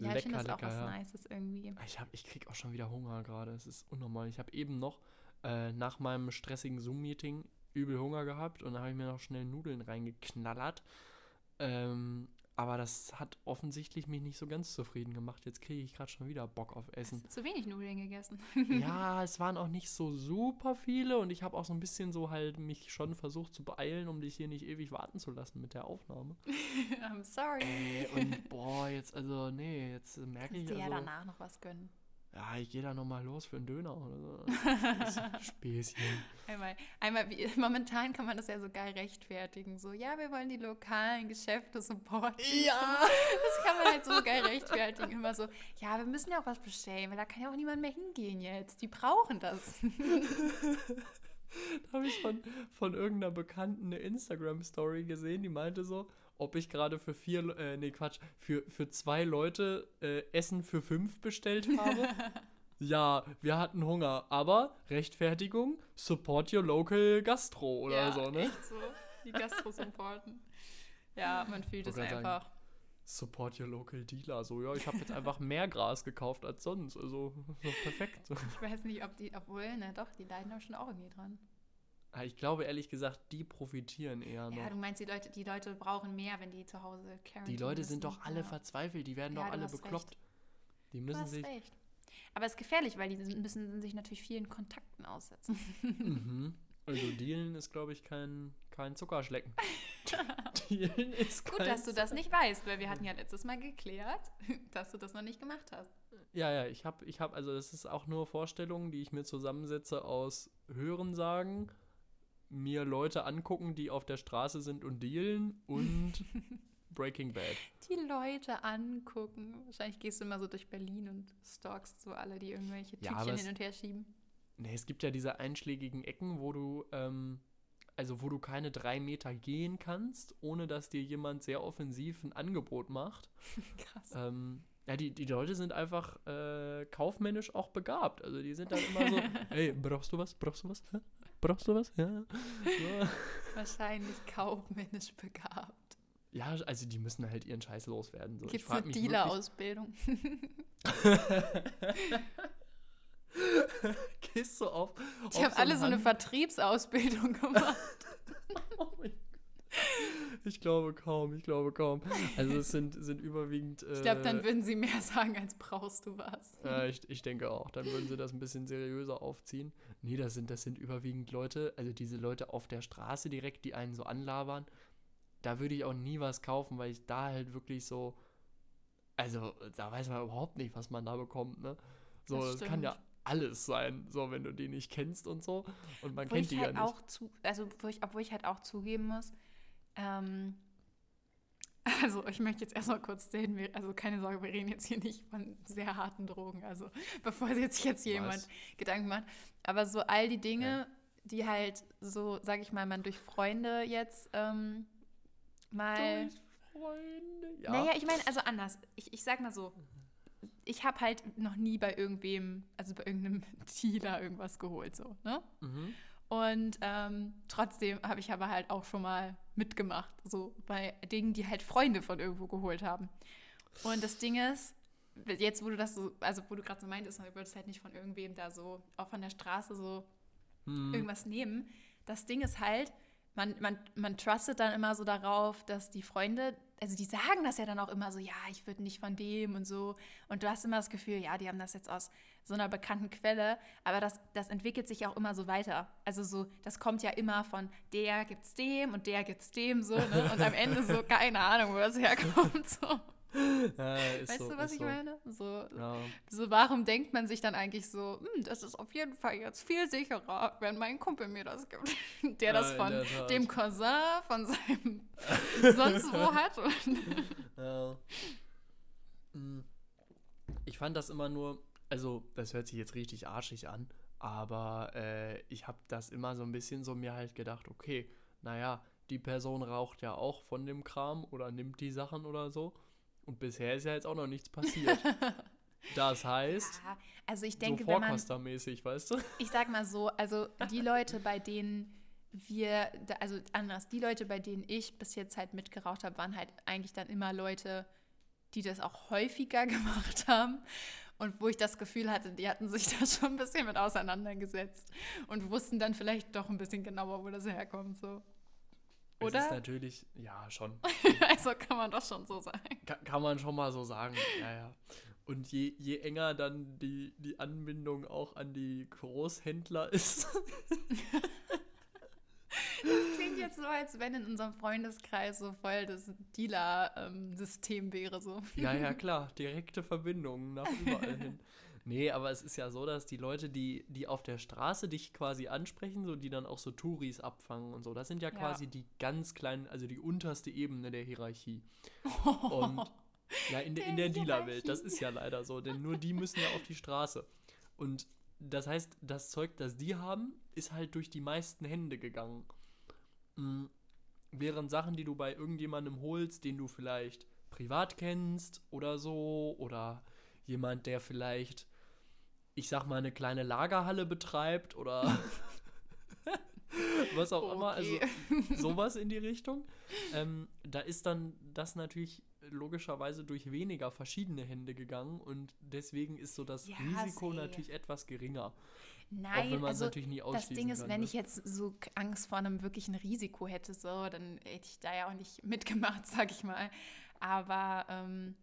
Ja, lecker, ich finde das auch was ja. Nices irgendwie. Ich, hab, ich krieg auch schon wieder Hunger gerade. Es ist unnormal. Ich habe eben noch äh, nach meinem stressigen Zoom-Meeting übel Hunger gehabt und da habe ich mir noch schnell Nudeln reingeknallert. Ähm, aber das hat offensichtlich mich nicht so ganz zufrieden gemacht. Jetzt kriege ich gerade schon wieder Bock auf Essen. Hast du zu wenig Nudeln gegessen? ja, es waren auch nicht so super viele und ich habe auch so ein bisschen so halt mich schon versucht zu beeilen, um dich hier nicht ewig warten zu lassen mit der Aufnahme. I'm sorry. Ey, und boah, jetzt also nee, jetzt merke ich dir also, ja danach noch was gönnen ja, ich gehe da nochmal los für einen Döner oder so. Späßchen. Einmal, einmal wie, momentan kann man das ja so geil rechtfertigen. So, ja, wir wollen die lokalen Geschäfte supporten. Ja! Das kann man halt so geil rechtfertigen. Immer so, ja, wir müssen ja auch was bestellen, weil da kann ja auch niemand mehr hingehen jetzt. Die brauchen das. da habe ich von, von irgendeiner Bekannten eine Instagram-Story gesehen, die meinte so, ob ich gerade für vier, äh, nee, Quatsch, für, für zwei Leute äh, Essen für fünf bestellt habe. ja, wir hatten Hunger, aber Rechtfertigung, support your local Gastro oder ja, so, ne? Echt so. Die Gastro supporten. ja, man fühlt es einfach. Sagen, support your local dealer. So, ja, ich habe jetzt einfach mehr Gras gekauft als sonst. Also, so perfekt. Ich weiß nicht, ob die, obwohl, ne, doch, die leiden auch schon auch irgendwie dran. Ah, ich glaube ehrlich gesagt, die profitieren eher noch. Ja, du meinst, die Leute, die Leute brauchen mehr, wenn die zu Hause Quarantine Die Leute sind doch alle ja. verzweifelt, die werden ja, doch alle bekloppt. Recht. Die müssen sich. Recht. Aber es ist gefährlich, weil die müssen sich natürlich vielen Kontakten aussetzen. mhm. Also Dealen ist, glaube ich, kein, kein Zuckerschlecken. Dealen ist Gut, dass du das nicht weißt, weil wir hatten ja letztes Mal geklärt, dass du das noch nicht gemacht hast. Ja, ja, ich habe, ich habe, also das ist auch nur Vorstellungen, die ich mir zusammensetze aus Hörensagen mir Leute angucken, die auf der Straße sind und dealen und Breaking Bad. Die Leute angucken. Wahrscheinlich gehst du immer so durch Berlin und stalkst so alle, die irgendwelche Tütchen ja, hin und her schieben. Nee, es gibt ja diese einschlägigen Ecken, wo du, ähm, also wo du keine drei Meter gehen kannst, ohne dass dir jemand sehr offensiv ein Angebot macht. Krass. Ähm, ja, die, die Leute sind einfach äh, kaufmännisch auch begabt. Also die sind dann immer so, hey, brauchst du was? Brauchst du was? Brauchst du was? Ja. So. Wahrscheinlich kaufmännisch begabt. Ja, also die müssen halt ihren Scheiß loswerden. So. Gibt es eine Dealer-Ausbildung? Gehst du auf. Die haben so alle so eine Vertriebsausbildung gemacht. oh mein ich glaube kaum, ich glaube kaum. Also es sind, sind überwiegend. Äh, ich glaube, dann würden sie mehr sagen, als brauchst du was. Ja, ich, ich denke auch. Dann würden sie das ein bisschen seriöser aufziehen. Nee, das sind, das sind überwiegend Leute, also diese Leute auf der Straße direkt, die einen so anlabern. Da würde ich auch nie was kaufen, weil ich da halt wirklich so. Also, da weiß man überhaupt nicht, was man da bekommt, ne? So, das, das kann ja alles sein, so wenn du die nicht kennst und so. Und man wo kennt die halt ja nicht. Auch zu, also, wo ich, obwohl ich halt auch zugeben muss, ähm, also ich möchte jetzt erstmal kurz sehen, also keine Sorge, wir reden jetzt hier nicht von sehr harten Drogen, also bevor sich jetzt jemand Was? Gedanken macht. Aber so all die Dinge, ja. die halt so, sag ich mal, man durch Freunde jetzt ähm, mal. Durch Freunde, ja. Naja, ich meine, also anders. Ich, ich sag mal so, ich habe halt noch nie bei irgendwem, also bei irgendeinem Dealer irgendwas geholt, so, ne? Mhm. Und ähm, trotzdem habe ich aber halt auch schon mal mitgemacht, so bei Dingen, die halt Freunde von irgendwo geholt haben. Und das Ding ist, jetzt wo du das so, also wo du gerade so meintest, man würdest halt nicht von irgendwem da so, auch von der Straße so hm. irgendwas nehmen. Das Ding ist halt, man, man, man trustet dann immer so darauf, dass die Freunde, also die sagen das ja dann auch immer so, ja, ich würde nicht von dem und so. Und du hast immer das Gefühl, ja, die haben das jetzt aus so einer bekannten Quelle, aber das, das entwickelt sich auch immer so weiter. Also so, das kommt ja immer von der gibt's dem und der gibt's dem so, ne? Und am Ende so, keine Ahnung, wo das herkommt. So. Ja, weißt so, du, was ich so. meine? So, ja. so, warum denkt man sich dann eigentlich so, hm, das ist auf jeden Fall jetzt viel sicherer, wenn mein Kumpel mir das gibt, der das von der dem Cousin, von seinem sonst wo hat. ja. Ich fand das immer nur, also das hört sich jetzt richtig arschig an, aber äh, ich habe das immer so ein bisschen so mir halt gedacht, okay, naja, die Person raucht ja auch von dem Kram oder nimmt die Sachen oder so. Und bisher ist ja jetzt auch noch nichts passiert. Das heißt, ja, also ich denke, so Vorkostermäßig, weißt du? Ich sag mal so, also die Leute, bei denen wir, also anders, die Leute, bei denen ich bis jetzt halt mitgeraucht habe, waren halt eigentlich dann immer Leute, die das auch häufiger gemacht haben und wo ich das Gefühl hatte, die hatten sich da schon ein bisschen mit auseinandergesetzt und wussten dann vielleicht doch ein bisschen genauer, wo das herkommt, so. Oder? Das ist natürlich, ja, schon. also kann man doch schon so sagen. Kann, kann man schon mal so sagen, ja, ja. Und je, je enger dann die, die Anbindung auch an die Großhändler ist. Das klingt jetzt so, als wenn in unserem Freundeskreis so voll das Dealer-System wäre. So. Ja, ja, klar. Direkte Verbindungen nach überall hin. Nee, aber es ist ja so, dass die Leute, die, die auf der Straße dich quasi ansprechen, so die dann auch so Touris abfangen und so, das sind ja, ja. quasi die ganz kleinen, also die unterste Ebene der Hierarchie. Und ja, in, der, in der Dealerwelt, das ist ja leider so, denn nur die müssen ja auf die Straße. Und das heißt, das Zeug, das die haben, ist halt durch die meisten Hände gegangen. Mhm. Während Sachen, die du bei irgendjemandem holst, den du vielleicht privat kennst oder so, oder jemand, der vielleicht, ich sag mal, eine kleine Lagerhalle betreibt oder was auch okay. immer, also sowas in die Richtung, ähm, da ist dann das natürlich logischerweise durch weniger verschiedene Hände gegangen und deswegen ist so das ja, Risiko sehr. natürlich etwas geringer. Nein, auch wenn also natürlich nie das Ding ist, kann, wenn ne? ich jetzt so Angst vor einem wirklichen Risiko hätte, so, dann hätte ich da ja auch nicht mitgemacht, sag ich mal. Aber, ähm,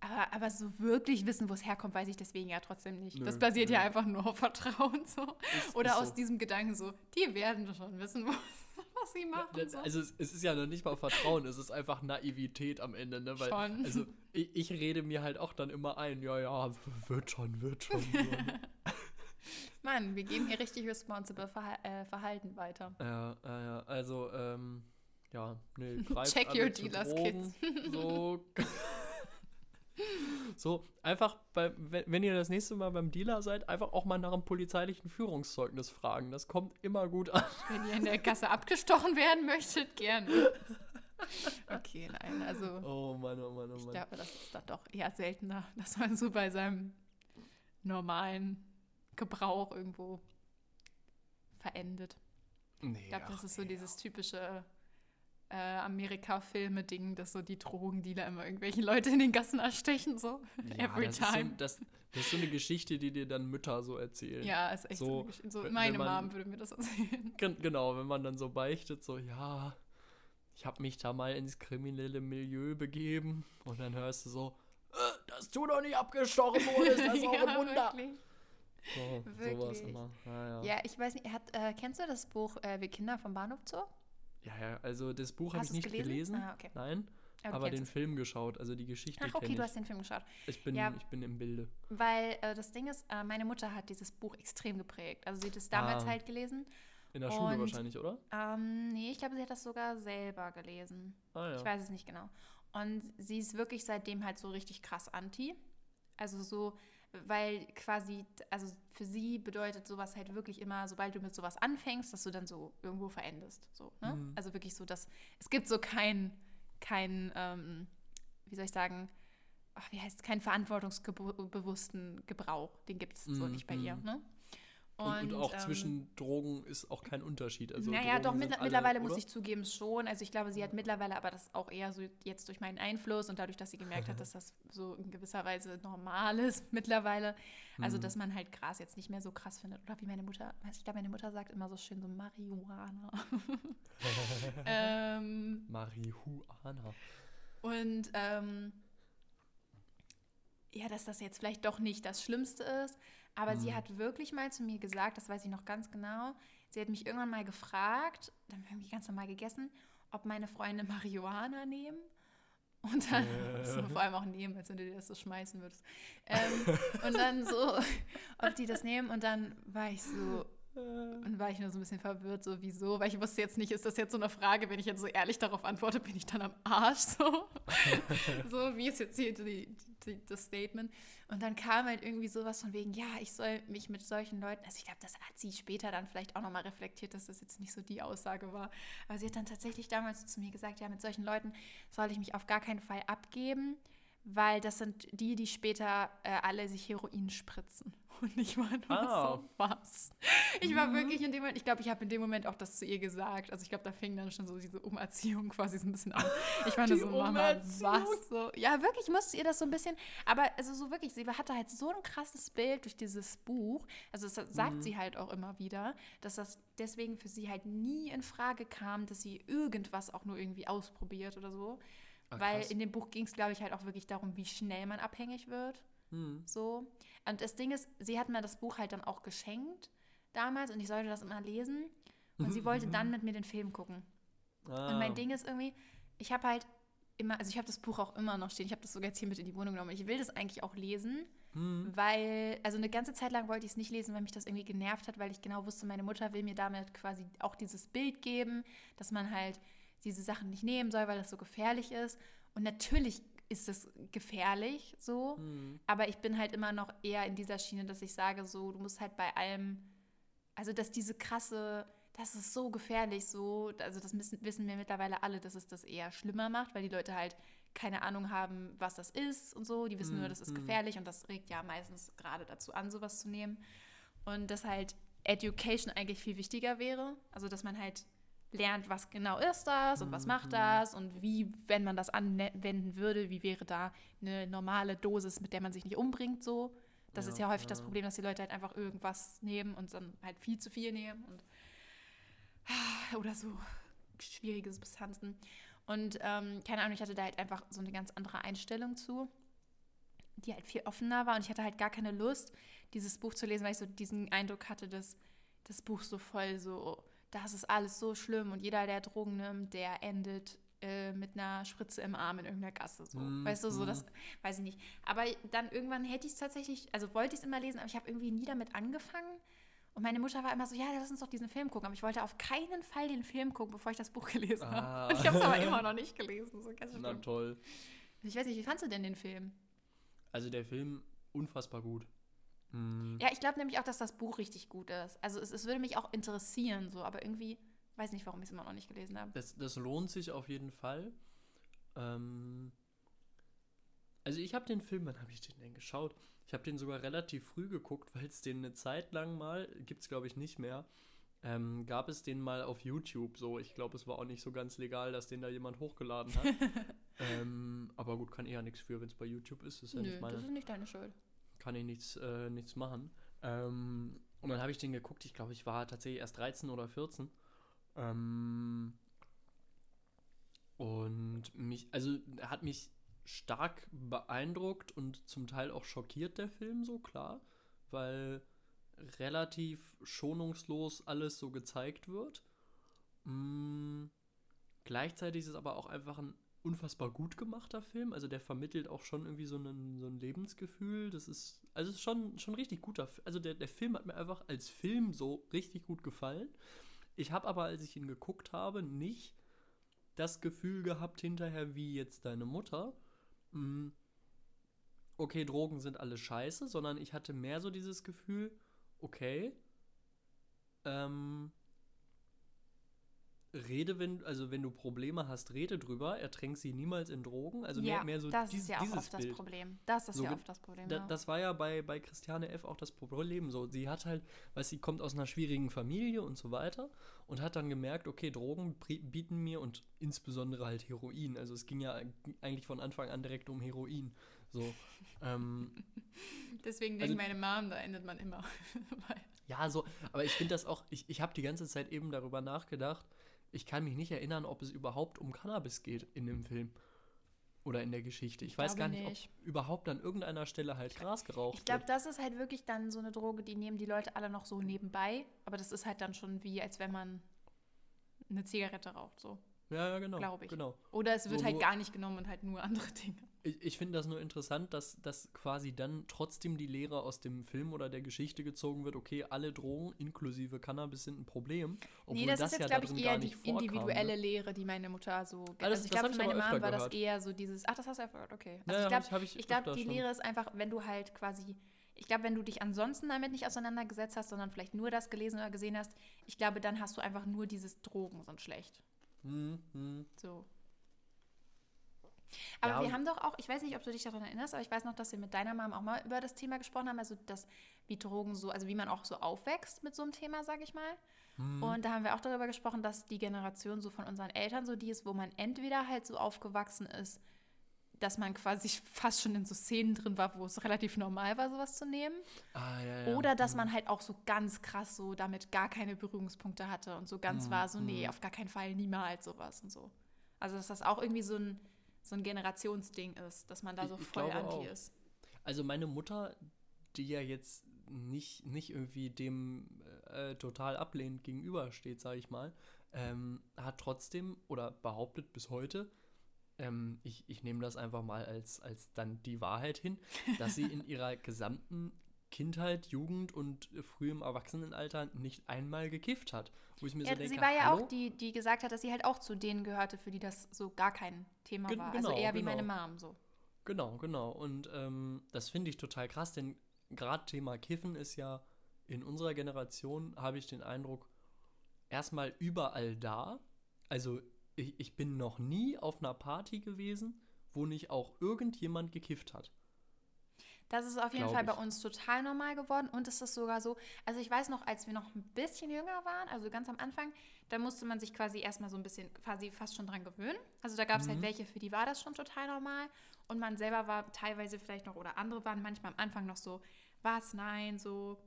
aber, aber so wirklich wissen, wo es herkommt, weiß ich deswegen ja trotzdem nicht. Nö, das basiert nö. ja einfach nur auf Vertrauen so. Ist, Oder ist aus so. diesem Gedanken so, die werden schon wissen, wo es was sie machen. So. Also es, es, ist ja noch nicht mal Vertrauen, es ist einfach Naivität am Ende, ne? Weil, schon. Also ich, ich, rede mir halt auch dann immer ein, ja, ja, wird schon, wird schon. So, ne? Mann, wir geben hier richtig responsible Verha äh, Verhalten weiter. Ja, ja, ja. Also, ähm, ja, nee, Check your dealers, Drogen, Kids. So. So, einfach, bei, wenn ihr das nächste Mal beim Dealer seid, einfach auch mal nach einem polizeilichen Führungszeugnis fragen. Das kommt immer gut an. Wenn ihr in der Kasse abgestochen werden möchtet, gerne. Okay, nein, also. Oh Mann, oh Mann, oh Mann. Ich glaube, das ist dann doch eher seltener, dass man so bei seinem normalen Gebrauch irgendwo verendet. Nee, ich glaube, das ist so ja. dieses typische äh, Amerika-Filme-Ding, dass so die Drogendealer immer irgendwelche Leute in den Gassen erstechen, so. Ja, Every das time. Ist so, das, das, ist so eine Geschichte, die dir dann Mütter so erzählen. Ja, ist echt so. so, so meine man, Mom würde mir das erzählen. Genau, wenn man dann so beichtet, so, ja, ich habe mich da mal ins kriminelle Milieu begeben und dann hörst du so, äh, dass du noch nicht abgestochen wurdest, das ist auch ein Wunder. Wirklich. So, sowas immer. Ah, ja. ja. ich weiß nicht, hat, äh, kennst du das Buch äh, Wir Kinder vom Bahnhof Zoo? Ja, ja, also das Buch habe ich nicht gelesen. gelesen. Ah, okay. Nein. Aber, aber den Film geschaut, also die Geschichte. Ach, okay, du hast den Film geschaut. Ich bin, ja, ich bin im Bilde. Weil äh, das Ding ist, äh, meine Mutter hat dieses Buch extrem geprägt. Also sie hat es damals ah. halt gelesen. In der Schule wahrscheinlich, oder? Ähm, nee, ich glaube, sie hat das sogar selber gelesen. Ah, ja. Ich weiß es nicht genau. Und sie ist wirklich seitdem halt so richtig krass anti. Also so, weil quasi, also für sie bedeutet sowas halt wirklich immer, sobald du mit sowas anfängst, dass du dann so irgendwo verendest. So, ne? Mhm. Also wirklich so, dass es gibt so kein, kein, ähm, wie soll ich sagen, ach, wie heißt es, keinen verantwortungsbewussten Gebrauch. Den gibt es mhm. so nicht bei ihr. Mhm. Ne? Und, und, auch ähm, zwischen Drogen ist auch kein Unterschied. Also naja, doch, mit, alle, mittlerweile oder? muss ich zugeben schon. Also ich glaube, sie hat mittlerweile, aber das auch eher so jetzt durch meinen Einfluss und dadurch, dass sie gemerkt hat, dass das so in gewisser Weise normal ist mittlerweile. Also, mhm. dass man halt Gras jetzt nicht mehr so krass findet. Oder wie meine Mutter, ich glaube, meine Mutter sagt immer so schön so Marihuana. ähm, Marihuana. Und ähm, ja, dass das jetzt vielleicht doch nicht das Schlimmste ist. Aber mhm. sie hat wirklich mal zu mir gesagt, das weiß ich noch ganz genau, sie hat mich irgendwann mal gefragt, dann haben wir ganz normal gegessen, ob meine Freunde Marihuana nehmen. Und dann, äh. so, vor allem auch nehmen, als wenn du dir das so schmeißen würdest. Ähm, und dann so, ob die das nehmen. Und dann war ich so, und war ich nur so ein bisschen verwirrt, so wieso, weil ich wusste jetzt nicht, ist das jetzt so eine Frage, wenn ich jetzt so ehrlich darauf antworte, bin ich dann am Arsch so. so wie ist jetzt hier die, das Statement. Und dann kam halt irgendwie sowas von wegen, ja, ich soll mich mit solchen Leuten, also ich glaube, das hat sie später dann vielleicht auch nochmal reflektiert, dass das jetzt nicht so die Aussage war. Aber sie hat dann tatsächlich damals zu mir gesagt, ja, mit solchen Leuten soll ich mich auf gar keinen Fall abgeben, weil das sind die, die später äh, alle sich Heroin spritzen. Und ich war nur ah. so, was? Ich war mhm. wirklich in dem Moment, ich glaube, ich habe in dem Moment auch das zu ihr gesagt. Also ich glaube, da fing dann schon so diese Umerziehung quasi so ein bisschen an. Ich war nur so, Mama, was? So, ja, wirklich, ich musste ihr das so ein bisschen, aber also so wirklich, sie hatte halt so ein krasses Bild durch dieses Buch. Also das sagt mhm. sie halt auch immer wieder, dass das deswegen für sie halt nie in Frage kam, dass sie irgendwas auch nur irgendwie ausprobiert oder so. Ach, Weil in dem Buch ging es, glaube ich, halt auch wirklich darum, wie schnell man abhängig wird. Hm. So. Und das Ding ist, sie hat mir das Buch halt dann auch geschenkt damals und ich sollte das immer lesen. Und sie wollte dann mit mir den Film gucken. Ah. Und mein Ding ist irgendwie, ich habe halt immer, also ich habe das Buch auch immer noch stehen. Ich habe das sogar jetzt hier mit in die Wohnung genommen. Ich will das eigentlich auch lesen, hm. weil, also eine ganze Zeit lang wollte ich es nicht lesen, weil mich das irgendwie genervt hat, weil ich genau wusste, meine Mutter will mir damit quasi auch dieses Bild geben, dass man halt diese Sachen nicht nehmen soll, weil das so gefährlich ist. Und natürlich ist es gefährlich so. Mhm. Aber ich bin halt immer noch eher in dieser Schiene, dass ich sage, so, du musst halt bei allem, also dass diese krasse, das ist so gefährlich, so, also das müssen, wissen wir mittlerweile alle, dass es das eher schlimmer macht, weil die Leute halt keine Ahnung haben, was das ist und so. Die wissen mhm. nur, das ist mhm. gefährlich und das regt ja meistens gerade dazu an, sowas zu nehmen. Und dass halt Education eigentlich viel wichtiger wäre. Also, dass man halt lernt, was genau ist das und was macht mhm. das und wie, wenn man das anwenden würde, wie wäre da eine normale Dosis, mit der man sich nicht umbringt, so. Das ja, ist ja häufig ja. das Problem, dass die Leute halt einfach irgendwas nehmen und dann halt viel zu viel nehmen und oder so schwierige Substanzen. Und ähm, keine Ahnung, ich hatte da halt einfach so eine ganz andere Einstellung zu, die halt viel offener war und ich hatte halt gar keine Lust, dieses Buch zu lesen, weil ich so diesen Eindruck hatte, dass das Buch so voll so das ist alles so schlimm und jeder, der Drogen nimmt, der endet äh, mit einer Spritze im Arm in irgendeiner Gasse. So. Mm, weißt du, so das, mhm. weiß ich nicht. Aber dann irgendwann hätte ich es tatsächlich, also wollte ich es immer lesen, aber ich habe irgendwie nie damit angefangen. Und meine Mutter war immer so, ja, lass uns doch diesen Film gucken. Aber ich wollte auf keinen Fall den Film gucken, bevor ich das Buch gelesen ah. habe. Und ich habe es aber immer noch nicht gelesen. So Na toll. Ich weiß nicht, wie fandest du denn den Film? Also der Film unfassbar gut. Mhm. Ja, ich glaube nämlich auch, dass das Buch richtig gut ist. Also es, es würde mich auch interessieren, so, aber irgendwie weiß nicht, warum ich es immer noch nicht gelesen habe. Das, das lohnt sich auf jeden Fall. Ähm, also ich habe den Film, wann habe ich den denn geschaut? Ich habe den sogar relativ früh geguckt, weil es den eine Zeit lang mal, gibt es glaube ich nicht mehr, ähm, gab es den mal auf YouTube. So, ich glaube, es war auch nicht so ganz legal, dass den da jemand hochgeladen hat. ähm, aber gut, kann eher nichts für, wenn es bei YouTube ist. Das ist ja Nö, nicht meine. Das ist nicht deine Schuld kann ich nichts, äh, nichts machen. Ähm, und dann habe ich den geguckt, ich glaube, ich war tatsächlich erst 13 oder 14. Ähm, und mich, also hat mich stark beeindruckt und zum Teil auch schockiert, der Film, so klar, weil relativ schonungslos alles so gezeigt wird. Mhm. Gleichzeitig ist es aber auch einfach ein unfassbar gut gemachter Film. Also der vermittelt auch schon irgendwie so, einen, so ein Lebensgefühl. Das ist, also ist schon, schon richtig guter. Also der, der Film hat mir einfach als Film so richtig gut gefallen. Ich habe aber, als ich ihn geguckt habe, nicht das Gefühl gehabt hinterher wie jetzt deine Mutter. Hm, okay, Drogen sind alle scheiße, sondern ich hatte mehr so dieses Gefühl, okay, ähm, rede, wenn, also wenn du Probleme hast, rede drüber, ertränk sie niemals in Drogen. Also ja, mehr, mehr so das dies, ist ja auch oft Bild. das Problem. Das ist so, ja oft das Problem. Da, ja. Das war ja bei, bei Christiane F. auch das Problem. So, sie hat halt, weil sie kommt aus einer schwierigen Familie und so weiter und hat dann gemerkt, okay, Drogen bieten mir und insbesondere halt Heroin. Also es ging ja eigentlich von Anfang an direkt um Heroin. So, ähm, Deswegen denkt also, meine Mom, da endet man immer. ja, so, aber ich finde das auch, ich, ich habe die ganze Zeit eben darüber nachgedacht, ich kann mich nicht erinnern, ob es überhaupt um Cannabis geht in dem Film. Oder in der Geschichte. Ich, ich weiß gar nicht, nicht, ob überhaupt an irgendeiner Stelle halt Gras geraucht Ich glaube, das ist halt wirklich dann so eine Droge, die nehmen die Leute alle noch so nebenbei. Aber das ist halt dann schon wie, als wenn man eine Zigarette raucht, so. Ja, ja, genau. Glaube ich. Genau. Oder es wird so, halt gar nicht genommen und halt nur andere Dinge. Ich, ich finde das nur interessant, dass, dass quasi dann trotzdem die Lehre aus dem Film oder der Geschichte gezogen wird, okay, alle Drogen inklusive Cannabis sind ein Problem. Obwohl nee, das, das ist jetzt, ja glaube ich, eher die vorkam, individuelle ne? Lehre, die meine Mutter so. Ah, das, also ich glaube, für meine Mom war das eher so dieses, ach, das hast du ja gehört, okay. Also ja, ich glaube, ich, ich glaub, die schon. Lehre ist einfach, wenn du halt quasi ich glaube, wenn du dich ansonsten damit nicht auseinandergesetzt hast, sondern vielleicht nur das gelesen oder gesehen hast, ich glaube, dann hast du einfach nur dieses Drogen sind schlecht. Mhm. So. Aber ja, wir haben doch auch, ich weiß nicht, ob du dich daran erinnerst, aber ich weiß noch, dass wir mit deiner Mom auch mal über das Thema gesprochen haben, also das, wie Drogen so, also wie man auch so aufwächst mit so einem Thema, sage ich mal. Mhm. Und da haben wir auch darüber gesprochen, dass die Generation so von unseren Eltern so die ist, wo man entweder halt so aufgewachsen ist, dass man quasi fast schon in so Szenen drin war, wo es relativ normal war, sowas zu nehmen. Ah, ja, ja. Oder dass mhm. man halt auch so ganz krass so damit gar keine Berührungspunkte hatte und so ganz mhm. war, so, nee, mhm. auf gar keinen Fall niemals sowas und so. Also, dass das auch irgendwie so ein, so ein Generationsding ist, dass man da so ich, voll anti auch. ist. Also, meine Mutter, die ja jetzt nicht, nicht irgendwie dem äh, total ablehnend gegenübersteht, sage ich mal, ähm, hat trotzdem oder behauptet bis heute, ähm, ich, ich nehme das einfach mal als, als dann die Wahrheit hin, dass sie in ihrer gesamten Kindheit, Jugend und frühem Erwachsenenalter nicht einmal gekifft hat. Wo ich mir ja, so denke, sie war ja Hallo? auch die, die gesagt hat, dass sie halt auch zu denen gehörte, für die das so gar kein Thema Ge war. Also genau, also eher genau. wie meine Mom so. Genau, genau. Und ähm, das finde ich total krass, denn gerade Thema Kiffen ist ja in unserer Generation, habe ich den Eindruck, erstmal überall da. Also ich, ich bin noch nie auf einer Party gewesen, wo nicht auch irgendjemand gekifft hat. Das ist auf jeden Fall bei uns total normal geworden und es ist sogar so, also ich weiß noch, als wir noch ein bisschen jünger waren, also ganz am Anfang, da musste man sich quasi erstmal so ein bisschen quasi fast schon dran gewöhnen. Also da gab es halt mhm. halt welche, für die war das schon total normal und man selber war teilweise vielleicht noch oder andere waren manchmal am Anfang noch so, was, nein, so,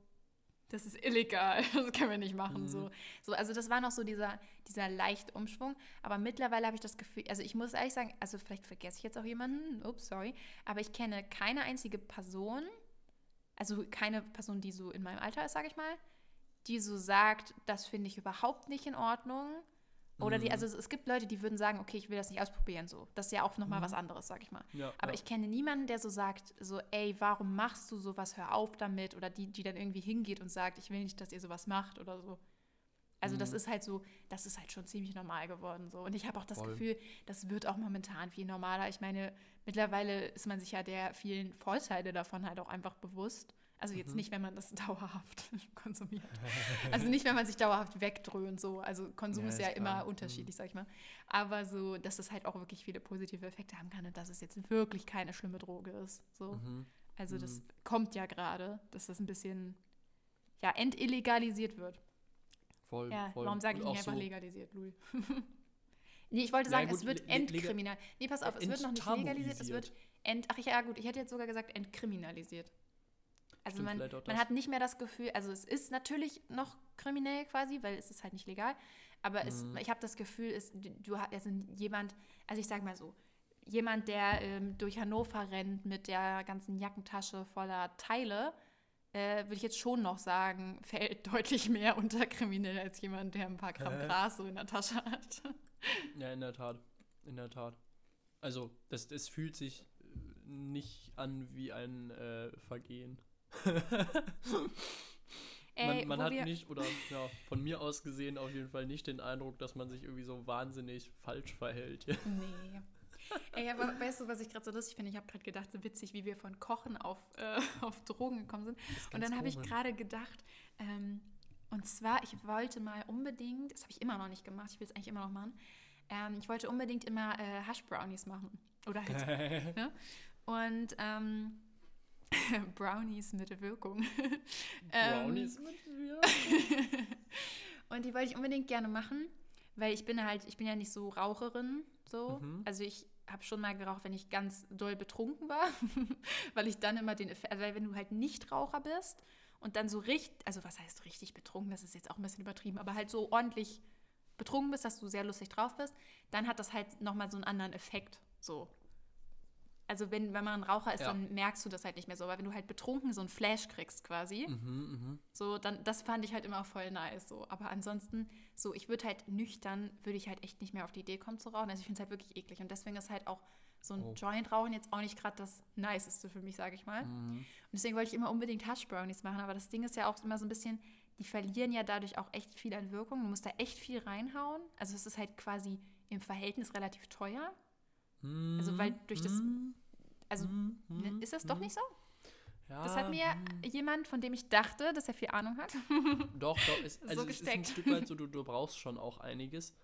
das ist illegal, das können wir nicht machen. Mhm. So. so, also das war noch so dieser, dieser leicht Umschwung. Aber mittlerweile habe ich das Gefühl, also ich muss ehrlich sagen, also vielleicht vergesse ich jetzt auch jemanden, ups, sorry, aber ich kenne keine einzige Person, also keine Person, die so in meinem Alter ist, sage ich mal, die so sagt, das finde ich überhaupt nicht in Ordnung oder die, mhm. also es gibt Leute, die würden sagen, okay, ich will das nicht ausprobieren, so. Das ist ja auch nochmal mhm. was anderes, sag ich mal. Ja, Aber ja. ich kenne niemanden, der so sagt, so, ey, warum machst du sowas, hör auf damit. Oder die, die dann irgendwie hingeht und sagt, ich will nicht, dass ihr sowas macht oder so. Also mhm. das ist halt so, das ist halt schon ziemlich normal geworden so. Und ich habe auch das Voll. Gefühl, das wird auch momentan viel normaler. Ich meine, mittlerweile ist man sich ja der vielen Vorteile davon halt auch einfach bewusst. Also jetzt mhm. nicht, wenn man das dauerhaft konsumiert. Also nicht, wenn man sich dauerhaft wegdröhnt so. Also Konsum ja, ist ja ist immer unterschiedlich, mhm. sag ich mal. Aber so, dass es halt auch wirklich viele positive Effekte haben kann und dass es jetzt wirklich keine schlimme Droge ist. So. Mhm. Also das mhm. kommt ja gerade, dass das ein bisschen ja, entillegalisiert wird. Voll, ja, voll. Warum sage ich nicht einfach so legalisiert, Louis? nee, ich wollte sagen, ja, gut, es wird entkriminalisiert. Nee, pass auf, es wird noch nicht legalisiert, es wird ent... Ach ja, gut, ich hätte jetzt sogar gesagt entkriminalisiert. Also Stimmt, man, man hat nicht mehr das Gefühl, also es ist natürlich noch kriminell quasi, weil es ist halt nicht legal, aber es, mhm. ich habe das Gefühl, es, du hast also jemand, also ich sage mal so, jemand, der ähm, durch Hannover rennt mit der ganzen Jackentasche voller Teile, äh, würde ich jetzt schon noch sagen, fällt deutlich mehr unter kriminell als jemand, der ein paar Gramm äh. Gras so in der Tasche hat. Ja, in der Tat. In der Tat. Also, das, das fühlt sich nicht an wie ein äh, Vergehen. Ey, man, man hat nicht, oder ja, von mir aus gesehen auf jeden Fall nicht den Eindruck, dass man sich irgendwie so wahnsinnig falsch verhält. Nee. Ey, aber weißt du, was ich gerade so lustig finde? Ich habe gerade gedacht, so witzig, wie wir von Kochen auf, äh, auf Drogen gekommen sind. Und dann habe ich gerade gedacht, ähm, und zwar, ich wollte mal unbedingt, das habe ich immer noch nicht gemacht, ich will es eigentlich immer noch machen, ähm, ich wollte unbedingt immer äh, Hash Brownies machen. Oder halt. ne? Und ähm, Brownies mit Wirkung. Brownies mit Wirkung. und die wollte ich unbedingt gerne machen, weil ich bin halt, ich bin ja nicht so Raucherin, so. Mhm. Also ich habe schon mal geraucht, wenn ich ganz doll betrunken war, weil ich dann immer den Effekt, also wenn du halt nicht Raucher bist und dann so richtig, also was heißt richtig betrunken, das ist jetzt auch ein bisschen übertrieben, aber halt so ordentlich betrunken bist, dass du sehr lustig drauf bist, dann hat das halt nochmal so einen anderen Effekt, so. Also wenn, wenn man ein Raucher ist, ja. dann merkst du das halt nicht mehr so. Aber wenn du halt betrunken so einen Flash kriegst quasi, mhm, mh. so, dann, das fand ich halt immer voll nice. So. Aber ansonsten, so, ich würde halt nüchtern, würde ich halt echt nicht mehr auf die Idee kommen zu rauchen. Also ich finde es halt wirklich eklig. Und deswegen ist halt auch so ein oh. Joint rauchen jetzt auch nicht gerade das Niceste für mich, sage ich mal. Mhm. Und deswegen wollte ich immer unbedingt Hash Brownies machen. Aber das Ding ist ja auch immer so ein bisschen, die verlieren ja dadurch auch echt viel an Wirkung. Du musst da echt viel reinhauen. Also es ist halt quasi im Verhältnis relativ teuer. Mhm. Also weil durch das, mhm. Also mhm. ist das doch mhm. nicht so? Ja, das hat mir hm. jemand, von dem ich dachte, dass er viel Ahnung hat. Doch, doch. Ist, also so es ist ein Stück weit so, du, du brauchst schon auch einiges.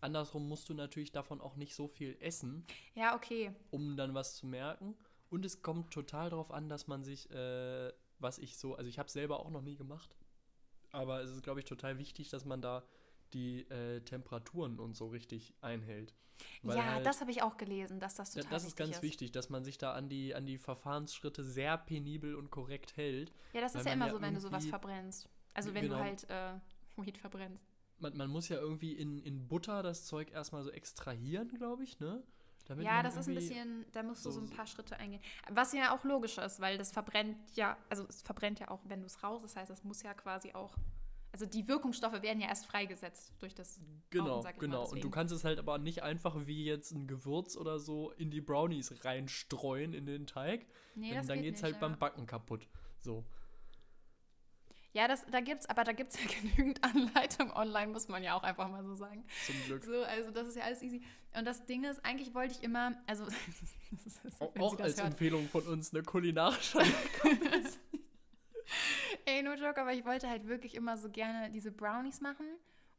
Andersrum musst du natürlich davon auch nicht so viel essen. Ja, okay. Um dann was zu merken. Und es kommt total darauf an, dass man sich, äh, was ich so, also ich habe es selber auch noch nie gemacht, aber es ist, glaube ich, total wichtig, dass man da die äh, Temperaturen und so richtig einhält. Weil ja, halt, das habe ich auch gelesen, dass das total Das ist ganz ist. wichtig, dass man sich da an die, an die Verfahrensschritte sehr penibel und korrekt hält. Ja, das ist ja immer ja so, wenn du sowas verbrennst. Also wenn genau, du halt äh, Weed verbrennst. Man, man muss ja irgendwie in, in Butter das Zeug erstmal so extrahieren, glaube ich, ne? Damit ja, das ist ein bisschen, da musst du so, so ein paar Schritte eingehen. Was ja auch logisch ist, weil das verbrennt ja, also es verbrennt ja auch, wenn du es raus, das heißt, es muss ja quasi auch also die Wirkungsstoffe werden ja erst freigesetzt durch das Genau, Rauchen, genau. Und du kannst es halt aber nicht einfach wie jetzt ein Gewürz oder so in die Brownies reinstreuen in den Teig. Nee, das dann geht es halt ja. beim Backen kaputt. So. Ja, das, da gibt's, aber da gibt es ja genügend Anleitung online, muss man ja auch einfach mal so sagen. Zum Glück. So, also das ist ja alles easy. Und das Ding ist, eigentlich wollte ich immer, also ist, auch als hört. Empfehlung von uns eine kulinarische Ey, no joke, aber ich wollte halt wirklich immer so gerne diese Brownies machen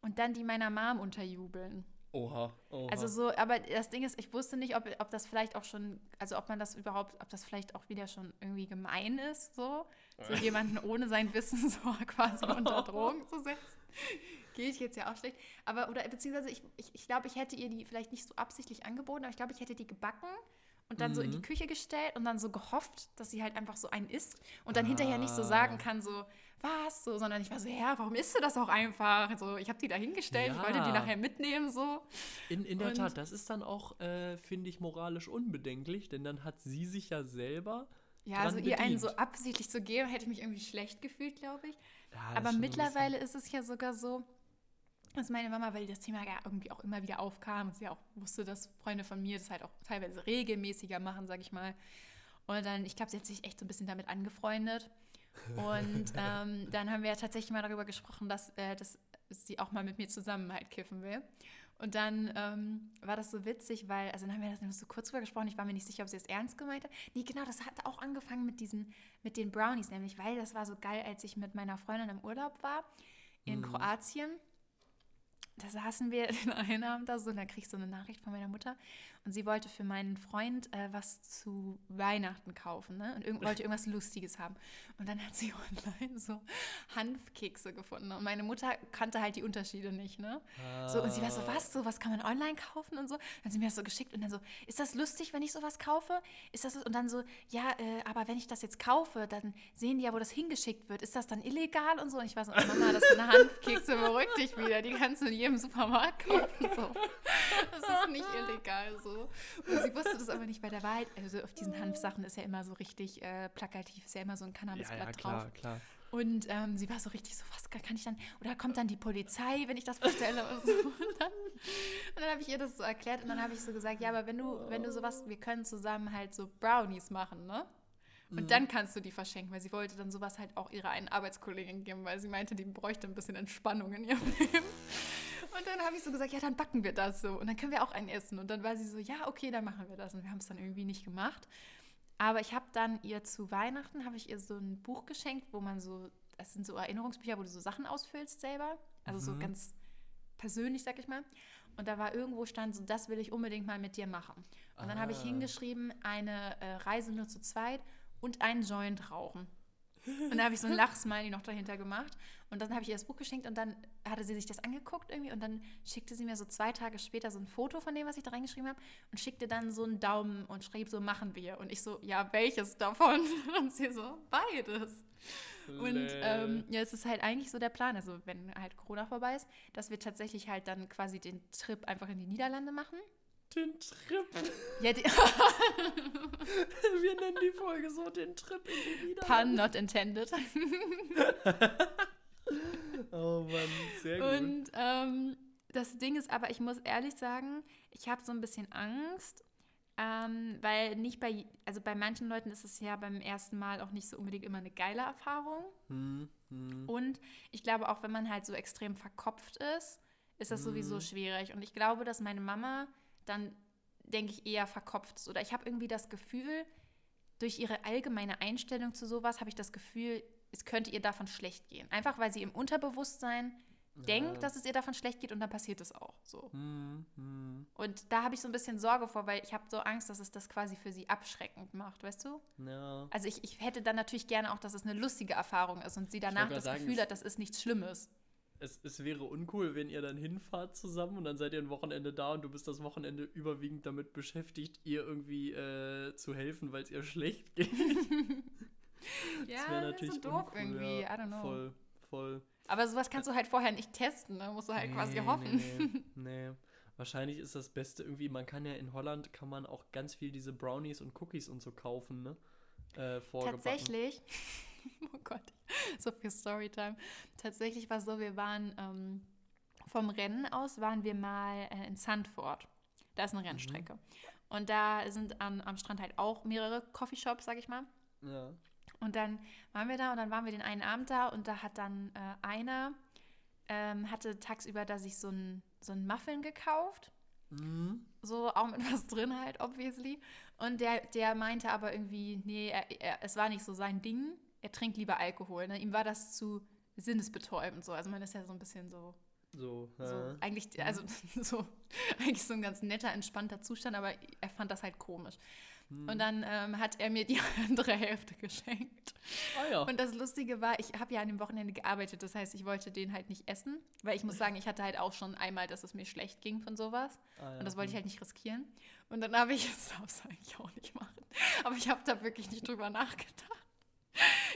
und dann die meiner Mom unterjubeln. Oha, oha. Also so, aber das Ding ist, ich wusste nicht, ob, ob das vielleicht auch schon, also ob man das überhaupt, ob das vielleicht auch wieder schon irgendwie gemein ist, so, so jemanden ohne sein Wissen so quasi unter Drogen zu setzen. Geht jetzt ja auch schlecht. Aber, oder beziehungsweise ich, ich, ich glaube, ich hätte ihr die vielleicht nicht so absichtlich angeboten, aber ich glaube, ich hätte die gebacken und dann mhm. so in die mhm. Küche gestellt und dann so gehofft, dass sie halt einfach so einen isst und dann ah. hinterher nicht so ah. sagen kann, so, was, so, sondern ich war so, ja, warum isst du das auch einfach? So, ich habe die da hingestellt, ja. ich wollte die nachher mitnehmen, so. In, in der Tat, das ist dann auch, äh, finde ich, moralisch unbedenklich, denn dann hat sie sich ja selber ja, also ihr einen so absichtlich zu geben, hätte ich mich irgendwie schlecht gefühlt, glaube ich. Ja, Aber mittlerweile ist es ja sogar so, dass meine Mama, weil das Thema ja irgendwie auch immer wieder aufkam und sie auch wusste, dass Freunde von mir das halt auch teilweise regelmäßiger machen, sag ich mal. Und dann, ich glaube, sie hat sich echt so ein bisschen damit angefreundet. Und ähm, dann haben wir ja tatsächlich mal darüber gesprochen, dass, äh, dass sie auch mal mit mir zusammen halt kiffen will. Und dann ähm, war das so witzig, weil, also dann haben wir das nur so kurz drüber gesprochen, ich war mir nicht sicher, ob sie es ernst gemeint hat. Nee, genau, das hat auch angefangen mit diesen, mit den Brownies, nämlich, weil das war so geil, als ich mit meiner Freundin im Urlaub war in mhm. Kroatien da saßen wir den einen Abend da so und da krieg ich so eine Nachricht von meiner Mutter und sie wollte für meinen Freund äh, was zu Weihnachten kaufen ne? und irg wollte irgendwas Lustiges haben. Und dann hat sie online so Hanfkekse gefunden und meine Mutter kannte halt die Unterschiede nicht. Ne? Ah. So, und sie war so, was, so was kann man online kaufen und so. Dann hat sie mir das so geschickt und dann so, ist das lustig, wenn ich sowas kaufe? Ist das und dann so, ja, äh, aber wenn ich das jetzt kaufe, dann sehen die ja, wo das hingeschickt wird. Ist das dann illegal und so? Und ich war so, oh Mama, das sind Hanfkekse, beruhig dich wieder, die kannst du in jedem Supermarkt kaufen. So. Das ist nicht illegal so. Und sie wusste das aber nicht bei der Wahrheit. Also auf diesen Hanfsachen ist ja immer so richtig äh, plakativ, ist ja immer so ein Cannabisblatt ja, ja, klar, drauf. Klar. Und ähm, sie war so richtig so, was kann ich dann, oder kommt dann die Polizei, wenn ich das bestelle und so. Und dann, dann habe ich ihr das so erklärt und dann habe ich so gesagt, ja, aber wenn du, wenn du sowas, wir können zusammen halt so Brownies machen, ne? Und mhm. dann kannst du die verschenken, weil sie wollte dann sowas halt auch ihrer einen Arbeitskollegin geben, weil sie meinte, die bräuchte ein bisschen Entspannung in ihrem Leben. Und dann habe ich so gesagt, ja, dann backen wir das so. Und dann können wir auch einen essen. Und dann war sie so, ja, okay, dann machen wir das. Und wir haben es dann irgendwie nicht gemacht. Aber ich habe dann ihr zu Weihnachten, habe ich ihr so ein Buch geschenkt, wo man so, das sind so Erinnerungsbücher, wo du so Sachen ausfüllst selber. Also mhm. so ganz persönlich, sag ich mal. Und da war irgendwo stand so, das will ich unbedingt mal mit dir machen. Und ah. dann habe ich hingeschrieben, eine äh, Reise nur zu zweit und einen Joint rauchen. Und da habe ich so ein Lachsmiley noch dahinter gemacht. Und dann habe ich ihr das Buch geschenkt und dann hatte sie sich das angeguckt irgendwie und dann schickte sie mir so zwei Tage später so ein Foto von dem, was ich da reingeschrieben habe und schickte dann so einen Daumen und schrieb so, machen wir. Und ich so, ja, welches davon? Und sie so, beides. Und ähm, ja, es ist halt eigentlich so der Plan, also wenn halt Corona vorbei ist, dass wir tatsächlich halt dann quasi den Trip einfach in die Niederlande machen Den Trip. Ja, Wir nennen die Folge so den Trip in die Niederlande. Pun not intended. oh Mann, sehr gut. Und ähm, das Ding ist aber, ich muss ehrlich sagen, ich habe so ein bisschen Angst, ähm, weil nicht bei, also bei manchen Leuten ist es ja beim ersten Mal auch nicht so unbedingt immer eine geile Erfahrung. Hm, hm. Und ich glaube auch, wenn man halt so extrem verkopft ist, ist das sowieso Mhm. schwierig. Und ich glaube, dass meine Mama dann, denke ich, eher verkopft. Oder ich habe irgendwie das Gefühl, durch ihre allgemeine Einstellung zu sowas, habe ich das Gefühl, es könnte ihr davon schlecht gehen. Einfach weil sie im Unterbewusstsein denkt, dass es ihr davon schlecht geht und dann passiert es auch so. Hm, hm. Und da habe ich so ein bisschen Sorge vor, weil ich habe so Angst, dass es das quasi für sie abschreckend macht, weißt du? Ja. Also ich, ich hätte dann natürlich gerne auch, dass es eine lustige Erfahrung ist und sie danach das sagen, Gefühl hat, das ist nichts Schlimmes. Es, es wäre uncool, wenn ihr dann hinfahrt zusammen und dann seid ihr ein Wochenende da und du bist das Wochenende überwiegend damit beschäftigt, ihr irgendwie äh, zu helfen, weil es ihr schlecht geht. Ja, das wäre natürlich so doof uncool, irgendwie, ja. I don't know. Voll, voll. Aber sowas kannst du halt vorher nicht testen, ne? musst du halt quasi hoffen. Nee, nee, nee. Wahrscheinlich ist das Beste irgendwie, man kann ja in Holland, kann man auch ganz viel diese Brownies und Cookies und so kaufen, ne? Äh. Tatsächlich, oh Gott, so viel Storytime. Tatsächlich war es so, wir waren ähm, vom Rennen aus, waren wir mal äh, in Sandford. Da ist eine Rennstrecke. Und da sind am, am Strand halt auch mehrere Coffeeshops, sag ich mal. Ja. Und dann waren wir da und dann waren wir den einen Abend da und da hat dann äh, einer, ähm, hatte tagsüber da sich so ein, so ein Muffin gekauft. Mhm. So auch mit was drin halt, obviously. Und der, der meinte aber irgendwie, nee, er, er, es war nicht so sein Ding. Er trinkt lieber Alkohol. Ne? Ihm war das zu sinnesbetäubend so. Also man ist ja so ein bisschen so, So, so eigentlich, also so, eigentlich so ein ganz netter, entspannter Zustand, aber er fand das halt komisch. hm. Und dann ähm, hat er mir die andere Hälfte geschenkt. Ah ja. Und das Lustige war, ich habe ja an dem Wochenende gearbeitet, das heißt, ich wollte den halt nicht essen, weil ich muss sagen, ich hatte halt auch schon einmal, dass es mir schlecht ging von sowas. ah, ja. Und das wollte ich hm. halt nicht riskieren. Und dann habe ich, das darfst du eigentlich auch nicht machen, aber ich habe da wirklich nicht drüber nachgedacht.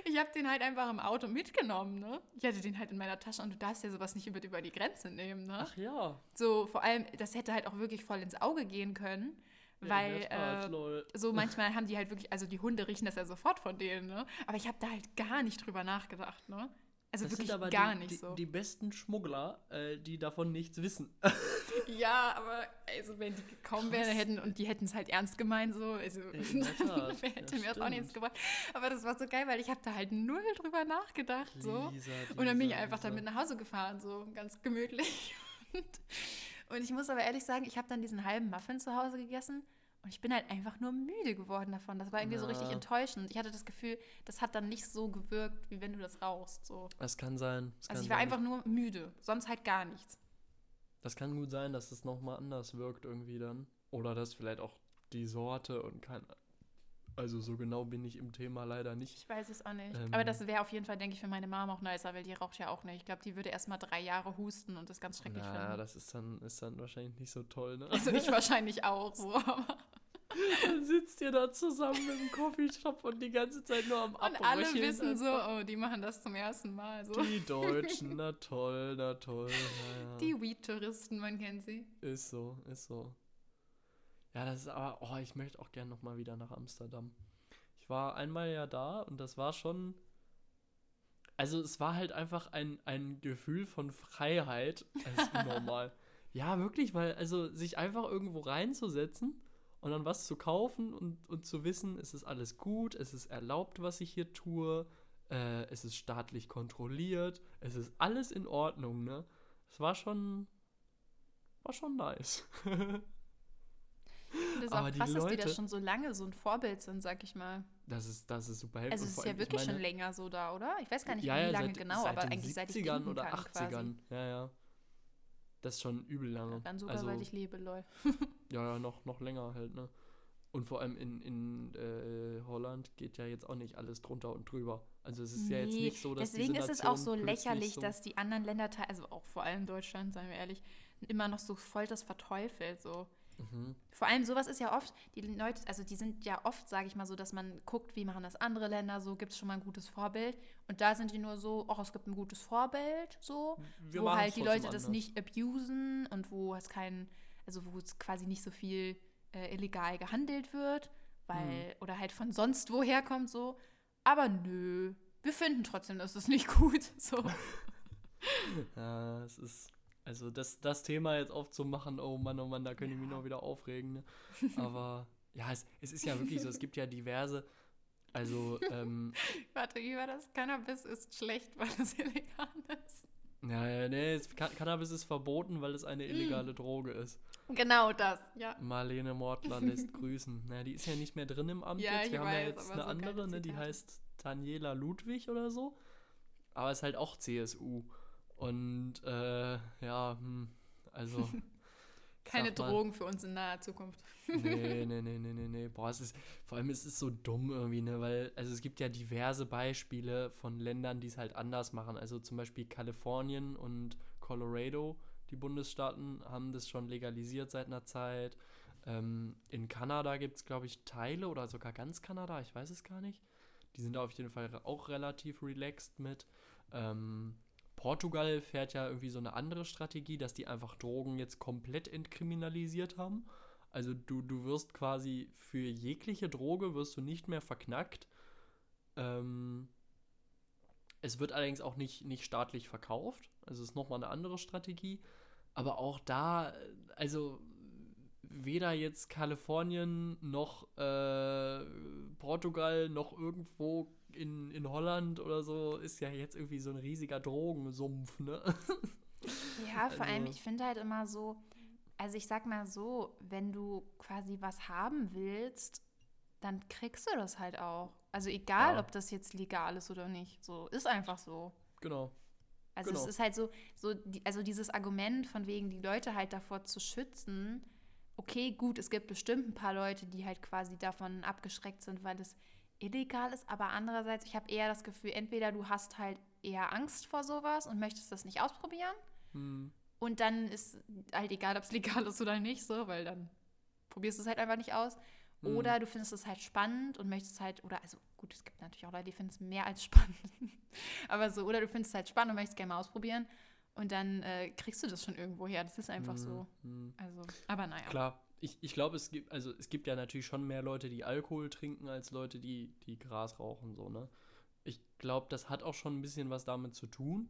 Ich habe den halt einfach im Auto mitgenommen, ne? Ich hatte den halt in meiner Tasche und du darfst ja sowas nicht über, über die Grenze nehmen, ne? Ach ja. So, vor allem, das hätte halt auch wirklich voll ins Auge gehen können, Ja, weil Tat, äh, so manchmal haben die halt wirklich, also die Hunde riechen das ja sofort von denen, ne? Aber ich habe da halt gar nicht drüber nachgedacht, ne? Also Das wirklich sind aber gar die, nicht die, so. die besten Schmuggler, äh, die davon nichts wissen. ja, aber also wenn die gekommen wären hätten und die hätten es halt ernst gemeint, so, also wer hätte mir das auch nichts gebracht. Aber das war so geil, weil ich habe da halt null drüber nachgedacht, so. Lisa, Und dann bin ich einfach Lisa. damit nach Hause gefahren, so ganz gemütlich. Und, und ich muss aber ehrlich sagen, ich habe dann diesen halben Muffin zu Hause gegessen und ich bin halt einfach nur müde geworden davon. Das war irgendwie so richtig Ja. enttäuschend. Ich hatte das Gefühl, das hat dann nicht so gewirkt, wie wenn du das rauchst. So. Das kann sein. Das Also kann ich war sein. einfach nur müde, sonst halt gar nichts. Das kann gut sein, dass es nochmal anders wirkt irgendwie dann. Oder dass vielleicht auch die Sorte und kein. Also so genau bin ich im Thema leider nicht. Ich weiß es auch nicht. Ähm. aber das wäre auf jeden Fall, denke ich, für meine Mom auch nicer, weil die raucht ja auch nicht. Ich glaube, die würde erst mal drei Jahre husten und das ganz schrecklich Na, finden. das ist dann, ist dann wahrscheinlich nicht so toll, ne? Also ich wahrscheinlich auch so. Dann sitzt ihr da zusammen im Coffeeshop und die ganze Zeit nur am und alle Abröcheln wissen so, oh, die machen das zum ersten Mal. So. Die Deutschen, na toll, na toll. Ja, ja. Die Weed-Touristen, man kennt sie. Ist so, ist so. Ja, das ist aber, oh, ich möchte auch gerne nochmal wieder nach Amsterdam. Ich war einmal ja da und das war schon. Also es war halt einfach ein, ein Gefühl von Freiheit. Das ist unnormal. ja, wirklich, weil, also sich einfach irgendwo reinzusetzen und dann was zu kaufen und, und zu wissen, es ist alles gut, es ist erlaubt, was ich hier tue, äh, es ist staatlich kontrolliert, es ist alles in Ordnung, ne? Es war schon, war schon nice. Und das ist Aber auch die krass, dass die da Leute- schon so lange so ein Vorbild sind, sag ich mal. Das ist, das ist super Also es ist ja wirklich schon länger so da, oder? Ich weiß gar nicht, wie lange seit, genau, seit aber eigentlich seit ich 70ern denken oder kann 80ern. quasi. Ja, ja. Das ist schon übel lange. Dann sogar, also, seit ich lebe, lol. ja, ja, noch, noch länger halt, ne? Und vor allem in, in äh, Holland geht ja jetzt auch nicht alles drunter und drüber. Also es ist ja jetzt Nee, nicht so, dass Deswegen ist es auch so lächerlich, so, dass die anderen Länder, also auch vor allem Deutschland, seien wir ehrlich, immer noch so voll das verteufelt. So. Mhm. Vor allem sowas ist ja oft, die Leute, also die sind ja oft, sage ich mal so, dass man guckt, wie machen das andere Länder, so gibt es schon mal ein gutes Vorbild. Und da sind die nur so, oh, es gibt ein gutes Vorbild, so, Wir wo halt die Leute das anders. nicht abusen und wo es kein, also wo es quasi nicht so viel äh, illegal gehandelt wird, weil, mhm. oder halt von sonst woher kommt so. Aber nö, wir finden trotzdem, dass es nicht gut. So. ja, es ist, also das, das Thema jetzt aufzumachen, oh Mann, oh Mann, da könnte ja. ich mich noch wieder aufregen. Ne? Aber ja, es, es ist ja wirklich so, es gibt ja diverse, also, ähm, Warte, wie war das? Cannabis ist schlecht, weil es illegal ist. Ja, ja, nee, Cannabis ist verboten, weil es eine illegale mm. Droge ist. Genau das, ja. Marlene Mortler lässt grüßen. Naja, die ist ja nicht mehr drin im Amt ja, jetzt. Wir haben weiß, ja jetzt eine so andere, ne, die heißt Daniela Ludwig oder so. Aber ist halt auch CSU. Und äh, ja, hm, also. Keine Drogen für uns in naher Zukunft. nee, nee, nee, nee, nee, nee. Boah, es ist, vor allem ist es so dumm irgendwie, ne, weil, also es gibt ja diverse Beispiele von Ländern, die es halt anders machen. Also zum Beispiel Kalifornien und Colorado, die Bundesstaaten, haben das schon legalisiert seit einer Zeit. Ähm, in Kanada gibt es, glaube ich, Teile oder sogar ganz Kanada, ich weiß es gar nicht. Die sind da auf jeden Fall auch relativ relaxed mit. Ähm, Portugal fährt ja irgendwie so eine andere Strategie, dass die einfach Drogen jetzt komplett entkriminalisiert haben. Also du, du wirst quasi für jegliche Droge wirst du nicht mehr verknackt. Ähm, es wird allerdings auch nicht, nicht staatlich verkauft. Also ist nochmal eine andere Strategie. Aber auch da, also weder jetzt Kalifornien noch äh, Portugal noch irgendwo in, in Holland oder so ist ja jetzt irgendwie so ein riesiger Drogensumpf, ne? Ja, vor also. allem, ich finde halt immer so, also ich sag mal so, wenn du quasi was haben willst, dann kriegst du das halt auch. Also egal, ja. ob das jetzt legal ist oder nicht. So, ist einfach so. Genau. Also genau. es ist halt so, so die, also dieses Argument von wegen, die Leute halt davor zu schützen, okay, gut, es gibt bestimmt ein paar Leute, die halt quasi davon abgeschreckt sind, weil es illegal ist, aber andererseits, ich habe eher das Gefühl, entweder du hast halt eher Angst vor sowas und möchtest das nicht ausprobieren hm. und dann ist halt egal, ob es legal ist oder nicht, so, weil dann probierst du es halt einfach nicht aus. Hm. Oder du findest es halt spannend und möchtest halt, oder also gut, es gibt natürlich auch Leute, die finden es mehr als spannend. aber so, oder du findest es halt spannend und möchtest gerne mal ausprobieren. Und dann äh, kriegst du das schon irgendwo her. Das ist einfach hm. so. Hm. Also, aber naja. Klar, ich, ich glaube, es gibt, also es gibt ja natürlich schon mehr Leute, die Alkohol trinken, als Leute, die, die Gras rauchen, so, ne? Ich glaube, das hat auch schon ein bisschen was damit zu tun,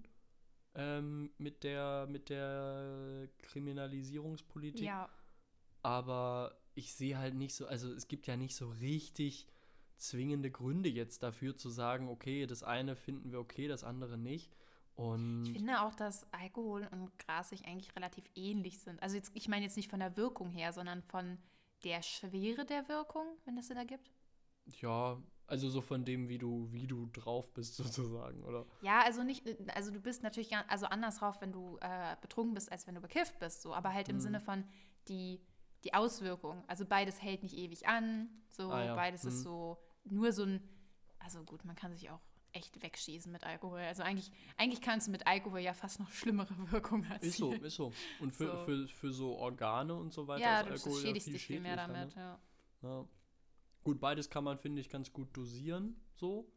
ähm, mit der, mit der Kriminalisierungspolitik. Ja. Aber ich sehe halt nicht so, also es gibt ja nicht so richtig zwingende Gründe jetzt dafür zu sagen, okay, das eine finden wir okay, das andere nicht. Und ich finde auch, dass Alkohol und Gras sich eigentlich relativ ähnlich sind. Also jetzt, ich meine jetzt nicht von der Wirkung her, sondern von der Schwere der Wirkung, wenn das Sinn ergibt. Ja, also so von dem, wie du, wie du drauf bist, sozusagen, oder? Ja, also nicht, also du bist natürlich also anders drauf, wenn du äh, betrunken bist, als wenn du bekifft bist, so, aber halt im mhm. Sinne von die, die Auswirkung. Also beides hält nicht ewig an, so, ah, ja. beides mhm. ist so nur so ein, also gut, man kann sich auch echt wegschießen mit Alkohol. Also eigentlich, eigentlich kannst du mit Alkohol ja fast noch schlimmere Wirkungen erzielen. Ist so, ist so. Und für so, für, für so Organe und so weiter ja, ist Alkohol ja viel dich viel mehr damit, ne? ja. ja. Gut, beides kann man, finde ich, ganz gut dosieren, so.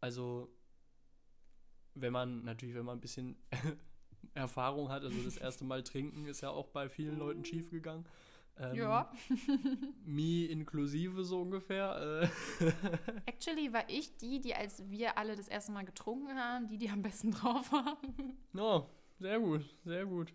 Also, wenn man, natürlich, wenn man ein bisschen Erfahrung hat, also das erste Mal trinken ist ja auch bei vielen Leuten schiefgegangen. Ähm, ja. Me inklusive so ungefähr. Äh. Actually war ich die, die als wir alle das erste Mal getrunken haben, die, die am besten drauf waren. Oh, sehr gut, sehr gut.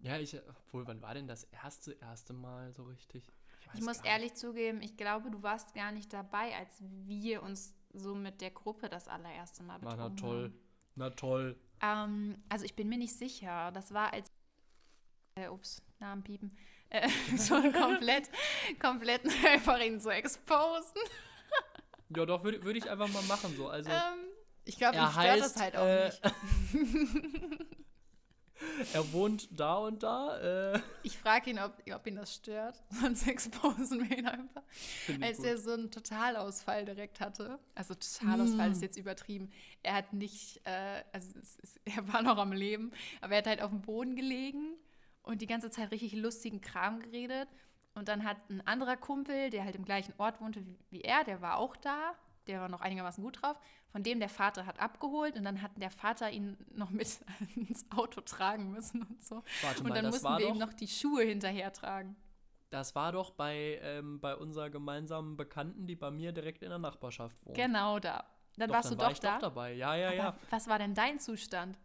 Ja, ich, obwohl, wann war denn das erste, erste Mal so richtig? Ich, ich muss ehrlich zugeben, ich glaube, du warst gar nicht dabei, als wir uns so mit der Gruppe das allererste Mal betrunken haben. Na toll, haben. na toll. Ähm, also ich bin mir nicht sicher. Das war als, äh, ups, Namen piepen äh, schon komplett, komplett einfach ihn zu exposen. ja, doch, würde würd ich einfach mal machen so. Also, ähm, ich glaube, ihn stört das halt auch äh, nicht. er wohnt da und da. Äh. Ich frage ihn, ob, ob ihn das stört. Sonst exposen wir ihn einfach. Als gut. er so einen Totalausfall direkt hatte. Also Totalausfall mm. ist jetzt übertrieben. Er hat nicht, äh, also ist, er war noch am Leben, aber er hat halt auf dem Boden gelegen und die ganze Zeit richtig lustigen Kram geredet. Und dann hat ein anderer Kumpel, der halt im gleichen Ort wohnte wie, er, der war auch da. der war noch einigermaßen gut drauf. Von dem der Vater hat abgeholt und dann hat der Vater ihn noch mit ins Auto tragen müssen und so. Warte mal, und dann mussten wir ihm noch die Schuhe hinterher tragen. Das war doch bei, ähm, bei unserer gemeinsamen Bekannten, die bei mir direkt in der Nachbarschaft wohnt. Genau da. Dann doch, warst dann du war doch da. Doch dabei. Ja, ja, Aber ja. Was war denn dein Zustand?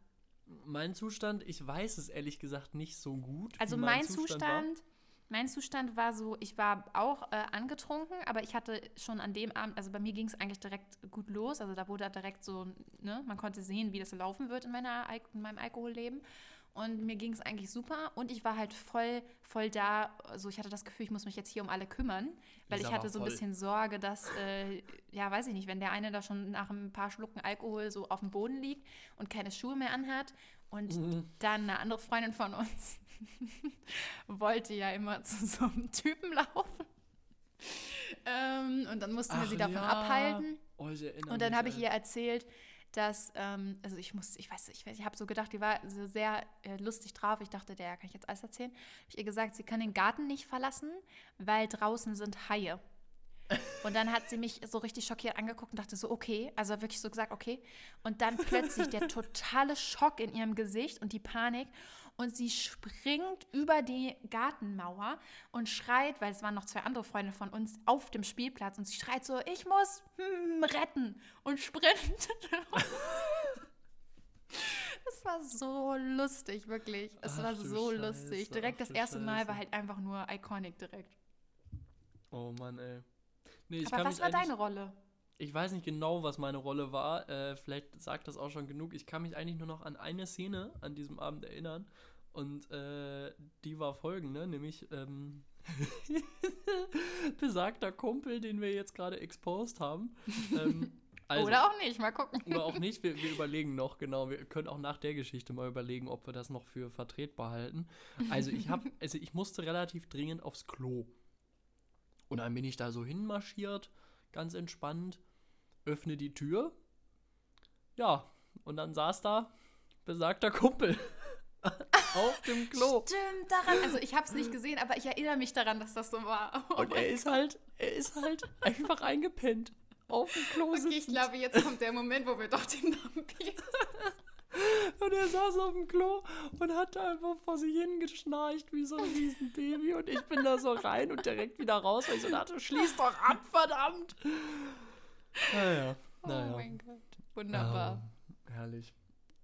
Mein Zustand, ich weiß es ehrlich gesagt nicht so gut. Also mein, mein, Zustand, Zustand mein Zustand war so, ich war auch äh, angetrunken, aber ich hatte schon an dem Abend, also bei mir ging es eigentlich direkt gut los. Also da wurde direkt so, ne, man konnte sehen, wie das laufen wird in, meiner, in meinem Alkoholleben. Und mir ging es eigentlich super und ich war halt voll, voll da. Also ich hatte das Gefühl, ich muss mich jetzt hier um alle kümmern, weil ich hatte so ein bisschen Sorge, dass, äh, ja, weiß ich nicht, wenn der eine da schon nach ein paar Schlucken Alkohol so auf dem Boden liegt und keine Schuhe mehr anhat und mhm. dann eine andere Freundin von uns wollte ja immer zu so einem Typen laufen. ähm, und dann mussten Ach, wir sie davon ja. abhalten. Oh, und dann habe ich ihr erzählt, dass, ähm, also ich muss, ich weiß, ich, ich habe so gedacht, die war so sehr äh, lustig drauf. Ich dachte, der kann ich jetzt alles erzählen. Habe ich ihr gesagt, sie kann den Garten nicht verlassen, weil draußen sind Haie. Und dann hat sie mich so richtig schockiert angeguckt und dachte so, okay, also wirklich so gesagt, okay. Und dann plötzlich der totale Schock in ihrem Gesicht und die Panik und sie springt über die Gartenmauer und schreit, weil es waren noch zwei andere Freunde von uns auf dem Spielplatz und sie schreit so, ich muss hm, retten und sprintet. Es war so lustig, wirklich. Es Ach, war so Scheiße. lustig. Direkt Ach, das erste Scheiße. Mal war halt einfach nur iconic direkt. Oh Mann, ey. Nee, Aber was war deine Rolle? Ich weiß nicht genau, was meine Rolle war. Äh, vielleicht sagt das auch schon genug. Ich kann mich eigentlich nur noch an eine Szene an diesem Abend erinnern. Und äh, die war folgende, nämlich ähm, besagter Kumpel, den wir jetzt gerade exposed haben. Ähm, also, oder auch nicht, mal gucken. Oder auch nicht, wir, wir, überlegen noch, genau. Wir können auch nach der Geschichte mal überlegen, ob wir das noch für vertretbar halten. Also ich habe, also ich musste relativ dringend aufs Klo. Und dann bin ich da so hinmarschiert, ganz entspannt öffne die Tür. Ja, und dann saß da besagter Kumpel auf dem Klo. Stimmt, daran, also ich habe es nicht gesehen, aber ich erinnere mich daran, dass das so war. Oh und er ist halt, er ist halt einfach eingepennt auf dem Klo okay, ich glaube, jetzt kommt der Moment, wo wir doch den Namen Und er saß auf dem Klo und hat einfach vor sich hingeschnarcht wie so ein Riesenbaby. Und ich bin da so rein und direkt wieder raus, weil ich so dachte, schließ doch ab, verdammt. Naja, naja. Oh mein Gott, wunderbar. Oh, herrlich.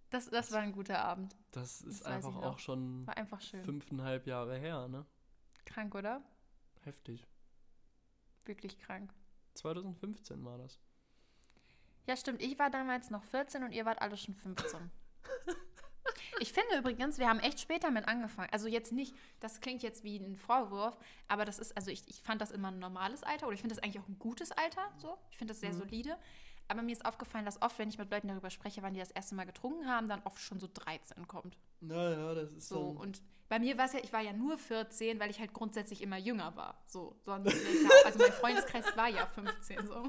Das, das war ein guter Abend. Das ist das einfach auch schon war einfach schön. fünfeinhalb Jahre her, ne? Krank, oder? Heftig. Wirklich krank. 2015 war das. Ja, stimmt. Ich war damals noch 14 und ihr wart alle schon 15. Ich finde übrigens, wir haben echt später mit angefangen. Also jetzt nicht, das klingt jetzt wie ein Vorwurf, aber das ist, also ich, ich fand das immer ein normales Alter oder ich finde das eigentlich auch ein gutes Alter. So. Ich finde das sehr mhm. solide. Aber mir ist aufgefallen, dass oft, wenn ich mit Leuten darüber spreche, wann die das erste Mal getrunken haben, dann oft schon so 13 kommt. Naja, das ist so. Und bei mir war es ja, ich war ja nur 14, weil ich halt grundsätzlich immer jünger war. So, sonst, also mein Freundeskreis war ja 15 so.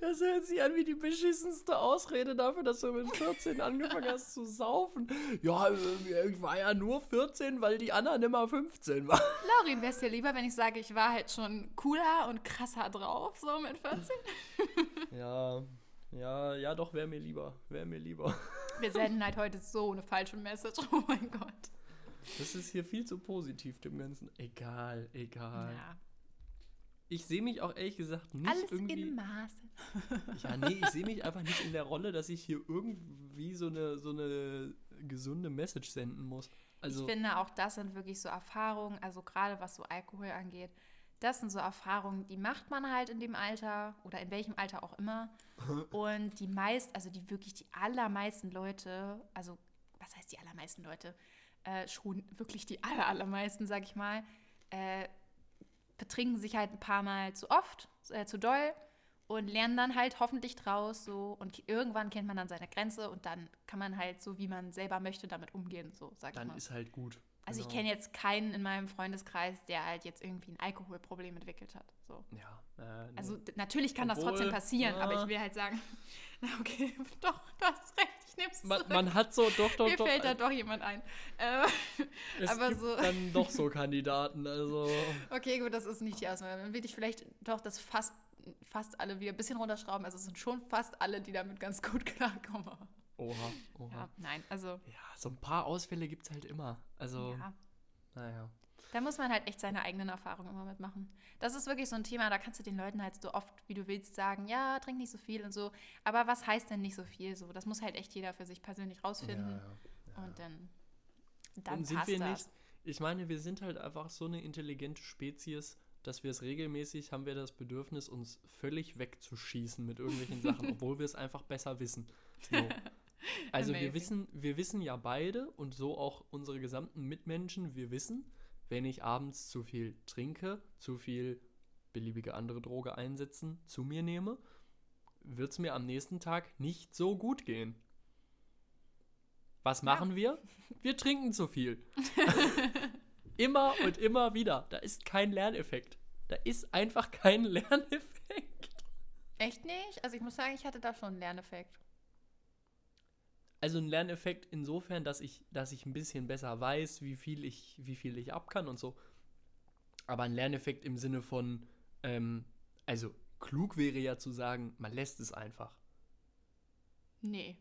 Das hört sich an wie die beschissenste Ausrede dafür, dass du mit 14 angefangen hast zu saufen. Ja, äh, ich war ja nur 14, weil die anderen immer 15 waren. Laurin, wär's dir lieber, wenn ich sage, ich war halt schon cooler und krasser drauf, so mit 14? Ja, ja, ja, doch, wäre mir lieber. Wäre mir lieber. Wir senden halt heute so eine falsche Message. Oh mein Gott. Das ist hier viel zu positiv, dem Ganzen. Egal, egal. Ja. Ich sehe mich auch ehrlich gesagt nicht Alles irgendwie. in Maße. ja, nee, ich sehe mich einfach nicht in der Rolle, dass ich hier irgendwie so eine, so eine gesunde Message senden muss. Also, ich finde auch, das sind wirklich so Erfahrungen, also gerade was so Alkohol angeht, das sind so Erfahrungen, die macht man halt in dem Alter oder in welchem Alter auch immer. Und die meist, also die wirklich die allermeisten Leute, also was heißt die allermeisten Leute? Äh, schon wirklich die aller, allermeisten, sag ich mal, äh, betrinken sich halt ein paar Mal zu oft, äh, zu doll und lernen dann halt hoffentlich draus so und irgendwann kennt man dann seine Grenze und dann kann man halt so, wie man selber möchte, damit umgehen, so sag dann ich mal. Dann ist halt gut. Also genau. ich kenne jetzt keinen in meinem Freundeskreis, der halt jetzt irgendwie ein Alkoholproblem entwickelt hat. So. Ja. Äh. Also natürlich kann Obwohl, das trotzdem passieren, äh, aber ich will halt sagen, na okay, doch, du hast recht ich nehme es man, man, hat so, doch, doch, Mir doch. fällt da doch jemand ein. Äh, es aber gibt so. dann doch so Kandidaten, also. Okay, gut, das ist nicht die Ausnahme. Dann will ich vielleicht doch das fast fast alle wieder ein bisschen runterschrauben. Also es sind schon fast alle, die damit ganz gut klarkommen. Oha, oha. Ja, nein, also. Ja, so ein paar Ausfälle gibt es halt immer. Also, Ja. naja. Da muss man halt echt seine eigenen Erfahrungen immer mitmachen. Das ist wirklich so ein Thema, da kannst du den Leuten halt so oft, wie du willst, sagen, ja, trink nicht so viel und so. Aber was heißt denn nicht so viel? So, das muss halt echt jeder für sich persönlich rausfinden. Ja, ja. Und dann, dann Und sind passt wir das. nicht, ich meine, wir sind halt einfach so eine intelligente Spezies, dass wir es regelmäßig haben wir das Bedürfnis, uns völlig wegzuschießen mit irgendwelchen Sachen, obwohl wir es einfach besser wissen. So. Also wir wissen, wir wissen ja beide und so auch unsere gesamten Mitmenschen, wir wissen, wenn ich abends zu viel trinke, zu viel beliebige andere Droge einsetzen, zu mir nehme, wird es mir am nächsten Tag nicht so gut gehen. Was machen wir? Wir trinken zu viel. immer und immer wieder. Da ist kein Lerneffekt. Da ist einfach kein Lerneffekt. Echt nicht? Also ich muss sagen, ich hatte da schon einen Lerneffekt. Also ein Lerneffekt insofern, dass ich, dass ich ein bisschen besser weiß, wie viel ich, wie viel ich ab kann und so. Aber ein Lerneffekt im Sinne von, ähm, also klug wäre ja zu sagen, man lässt es einfach. Nee,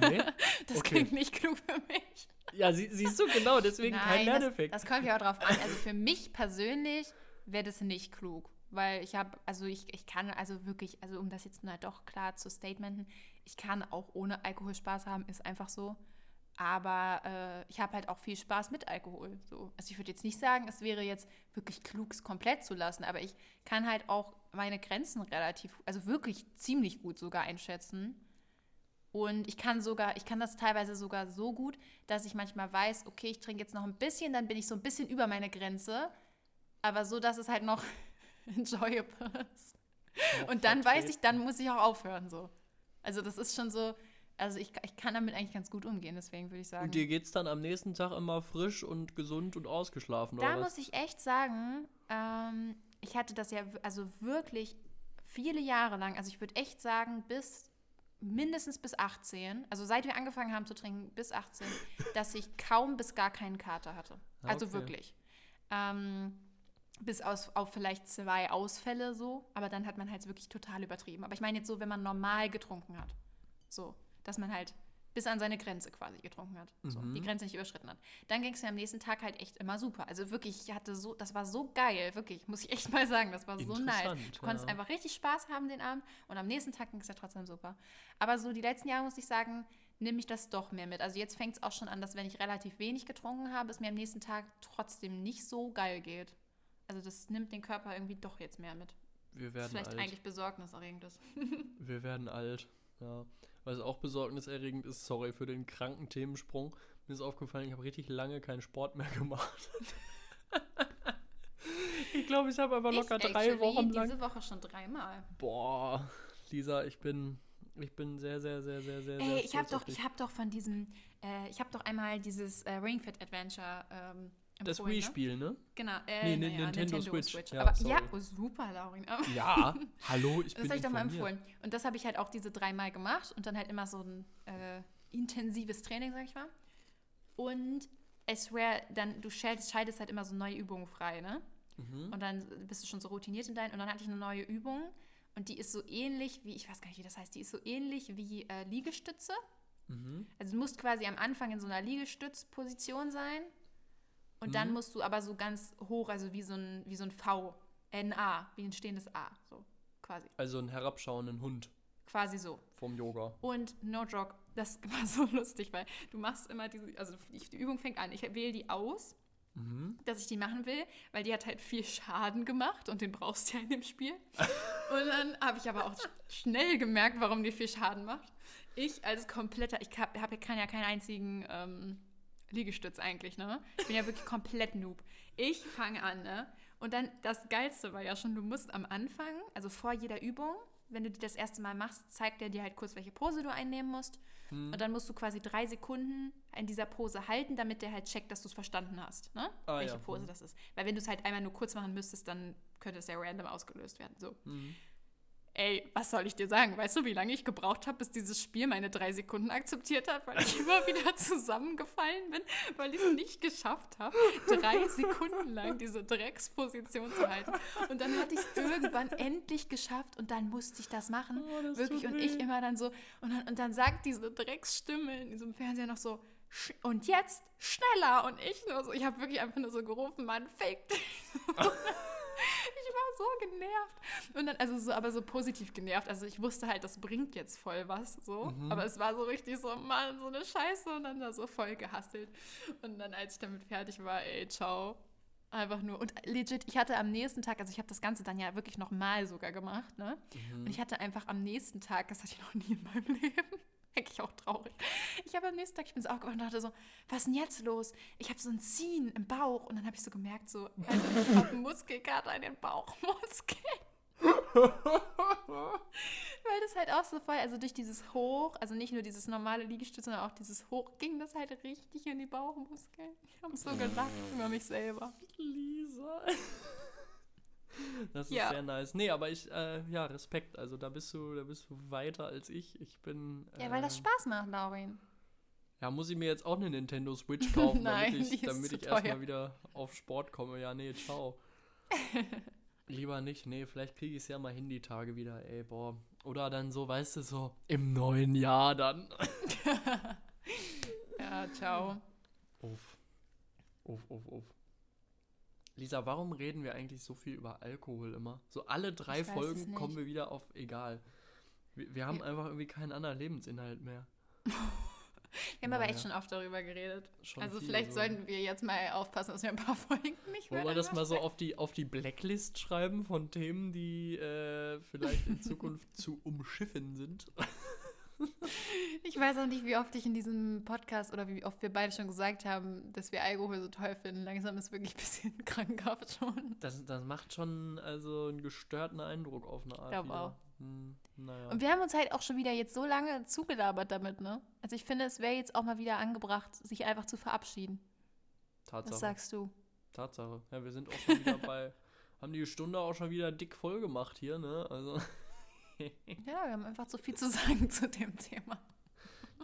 Nee? das Okay. klingt nicht klug für mich. Ja, sie, siehst du genau, deswegen kein das, Lerneffekt. das kommt ja auch drauf an. Also für mich persönlich wäre das nicht klug. Weil ich habe, also ich, ich kann, also wirklich, also um das jetzt mal doch klar zu statementen, ich kann auch ohne Alkohol Spaß haben, ist einfach so. Aber äh, ich habe halt auch viel Spaß mit Alkohol. So. Also ich würde jetzt nicht sagen, es wäre jetzt wirklich klug, es komplett zu lassen, aber ich kann halt auch meine Grenzen relativ, also wirklich ziemlich gut sogar einschätzen. Und ich kann sogar, ich kann das teilweise sogar so gut, dass ich manchmal weiß, okay, ich trinke jetzt noch ein bisschen, dann bin ich so ein bisschen über meine Grenze. Aber so, dass es halt noch enjoyable ist. Noch Und dann weiß ich, dann muss ich auch aufhören so. Also das ist schon so, also ich, ich kann damit eigentlich ganz gut umgehen, deswegen würde ich sagen. Und dir geht's dann am nächsten Tag immer frisch und gesund und ausgeschlafen, Da oder was? muss ich echt sagen, ähm, ich hatte das ja also wirklich viele Jahre lang, also ich würde echt sagen, bis mindestens bis 18, also seit wir angefangen haben zu trinken, bis 18, dass ich kaum bis gar keinen Kater hatte. Ah, Also okay. wirklich. Ähm, bis aus, auf vielleicht zwei Ausfälle so, aber dann hat man halt wirklich total übertrieben. Aber ich meine jetzt so, wenn man normal getrunken hat. So, dass man halt bis an seine Grenze quasi getrunken hat. So, Mhm. die Grenze nicht überschritten hat. Dann ging es mir am nächsten Tag halt echt immer super. Also wirklich, ich hatte so, das war so geil, wirklich, muss ich echt mal sagen. Das war so nice. Du konntest ja. einfach richtig Spaß haben den Abend und am nächsten Tag ging es ja trotzdem super. Aber so die letzten Jahre muss ich sagen, nehme ich das doch mehr mit. Also jetzt fängt es auch schon an, dass wenn ich relativ wenig getrunken habe, es mir am nächsten Tag trotzdem nicht so geil geht. Also das nimmt den Körper irgendwie doch jetzt mehr mit. Wir werden vielleicht alt. eigentlich besorgniserregend ist. Wir werden alt. Ja. Was auch besorgniserregend ist, sorry für den kranken Themensprung. Mir ist aufgefallen, ich habe richtig lange keinen Sport mehr gemacht. ich glaube, ich habe aber locker ich drei Wochen lang. diese Woche schon dreimal. Boah, Lisa, ich bin, ich bin sehr, sehr, sehr, sehr, sehr, Ey, sehr ich habe doch, ich habe doch von diesem, äh, ich habe doch einmal dieses äh, Ring Fit Adventure ähm, Das ne? Wii-Spiel, ne? Genau, äh, Nee, naja, Nintendo Switch. Ja, Aber sorry. ja, oh, super, Laurin. Ja, hallo, ich das bin habe ich doch mal empfohlen. Und das habe ich halt auch diese dreimal gemacht und dann halt immer so ein äh, intensives Training, sag ich mal. Und es wäre dann, du schaltest, schaltest halt immer so neue Übungen frei, ne? Mhm. Und dann bist du schon so routiniert in deinen. Und dann hatte ich eine neue Übung und die ist so ähnlich wie, ich weiß gar nicht, wie das heißt, die ist so ähnlich wie äh, Liegestütze. Mhm. Also du musst quasi am Anfang in so einer Liegestützposition sein. Und dann Mhm. musst du aber so ganz hoch, also wie so ein, wie so ein V, ein A, wie ein stehendes A, so quasi. Also einen herabschauenden Hund Quasi so. vom Yoga. Und no joke, das war so lustig, weil du machst immer diese, also die, Übung fängt an, ich wähle die aus, Mhm. dass ich die machen will, weil die hat halt viel Schaden gemacht und den brauchst du ja in dem Spiel. Und dann habe ich aber auch sch- schnell gemerkt, warum die viel Schaden macht. Ich als kompletter, ich hab, hab, kann ja keinen einzigen ähm, Liegestütz eigentlich, ne? Ich bin ja wirklich komplett Noob. Ich fange an, ne? Und dann, das Geilste war ja schon, du musst am Anfang, also vor jeder Übung, wenn du die das erste Mal machst, zeigt er dir halt kurz, welche Pose du einnehmen musst. Hm. Und dann musst du quasi drei Sekunden in dieser Pose halten, damit der halt checkt, dass du es verstanden hast, ne? Ah, welche ja. Pose Mhm. das ist. Weil wenn du es halt einmal nur kurz machen müsstest, dann könnte es ja random ausgelöst werden. So. Mhm. Ey, was soll ich dir sagen? Weißt du, wie lange ich gebraucht habe, bis dieses Spiel meine drei Sekunden akzeptiert hat, weil ich immer wieder zusammengefallen bin, weil ich es nicht geschafft habe, drei Sekunden lang diese Drecksposition zu halten. Und dann hatte ich es irgendwann endlich geschafft und dann musste ich das machen. Oh, das Wirklich. Und ich immer dann so, und dann, und dann sagt diese Drecksstimme in diesem Fernseher noch so, und jetzt schneller. Und ich nur so, ich habe wirklich einfach nur so gerufen, Mann, fake dich. so genervt. Und dann, also so, aber so positiv genervt. Also ich wusste halt, das bringt jetzt voll was, so. Mhm. Aber es war so richtig so, Mann, so eine Scheiße. Und dann da so voll gehasselt. Und dann, als ich damit fertig war, ey, ciao. Einfach nur. Und legit, ich hatte am nächsten Tag, also ich habe das Ganze dann ja wirklich nochmal sogar gemacht, ne? Mhm. Und ich hatte einfach am nächsten Tag, das hatte ich noch nie in meinem Leben, eigentlich auch traurig. Ich habe am nächsten Tag, ich bin so aufgewacht und dachte so, was ist denn jetzt los? Ich habe so ein Ziehen im Bauch und dann habe ich so gemerkt, so, also ich habe einen Muskelkater in den Bauchmuskeln. Weil das halt auch so voll, also durch dieses Hoch, also nicht nur dieses normale Liegestütz, sondern auch dieses Hoch, ging das halt richtig in die Bauchmuskeln. Ich habe so gelacht über mich selber. Lisa. Das ist ja. sehr nice. Nee, aber ich, äh, ja, Respekt. Also da bist du, da bist du weiter als ich. Ich bin. Äh, ja, weil das äh, Spaß macht, Laurin. Ja, muss ich mir jetzt auch eine Nintendo Switch kaufen, Nein, damit ich, damit ich erstmal wieder auf Sport komme. Ja, nee, ciao. Lieber nicht. Nee, vielleicht kriege ich es ja mal hin die Tage wieder, ey, boah. Oder dann so, weißt du, so im neuen Jahr dann. ja, ciao. Uff. Uff, uff, uff. Lisa, warum reden wir eigentlich so viel über Alkohol immer? So alle drei Folgen kommen wir wieder auf egal. Wir, wir haben ja. einfach irgendwie keinen anderen Lebensinhalt mehr. wir haben naja. aber echt schon oft darüber geredet. Schon also vielleicht so. sollten wir jetzt mal aufpassen, dass wir ein paar Folgen nicht mehr. Wollen wir das mal so auf die, auf die Blacklist schreiben von Themen, die äh, vielleicht in Zukunft zu umschiffen sind? Ich weiß auch nicht, wie oft ich in diesem Podcast oder wie oft wir beide schon gesagt haben, dass wir Alkohol so toll finden. Langsam ist wirklich ein bisschen krankhaft schon. Das, das macht schon also einen gestörten Eindruck auf eine Art. Ich glaube auch. Hm, naja. Und wir haben uns halt auch schon wieder jetzt so lange zugelabert damit, ne? Also ich finde, es wäre jetzt auch mal wieder angebracht, sich einfach zu verabschieden. Tatsache. Was sagst du? Tatsache. Ja, wir sind auch schon wieder bei, haben die Stunde auch schon wieder dick voll gemacht hier, ne? Also. ja, wir haben einfach zu viel zu sagen zu dem Thema.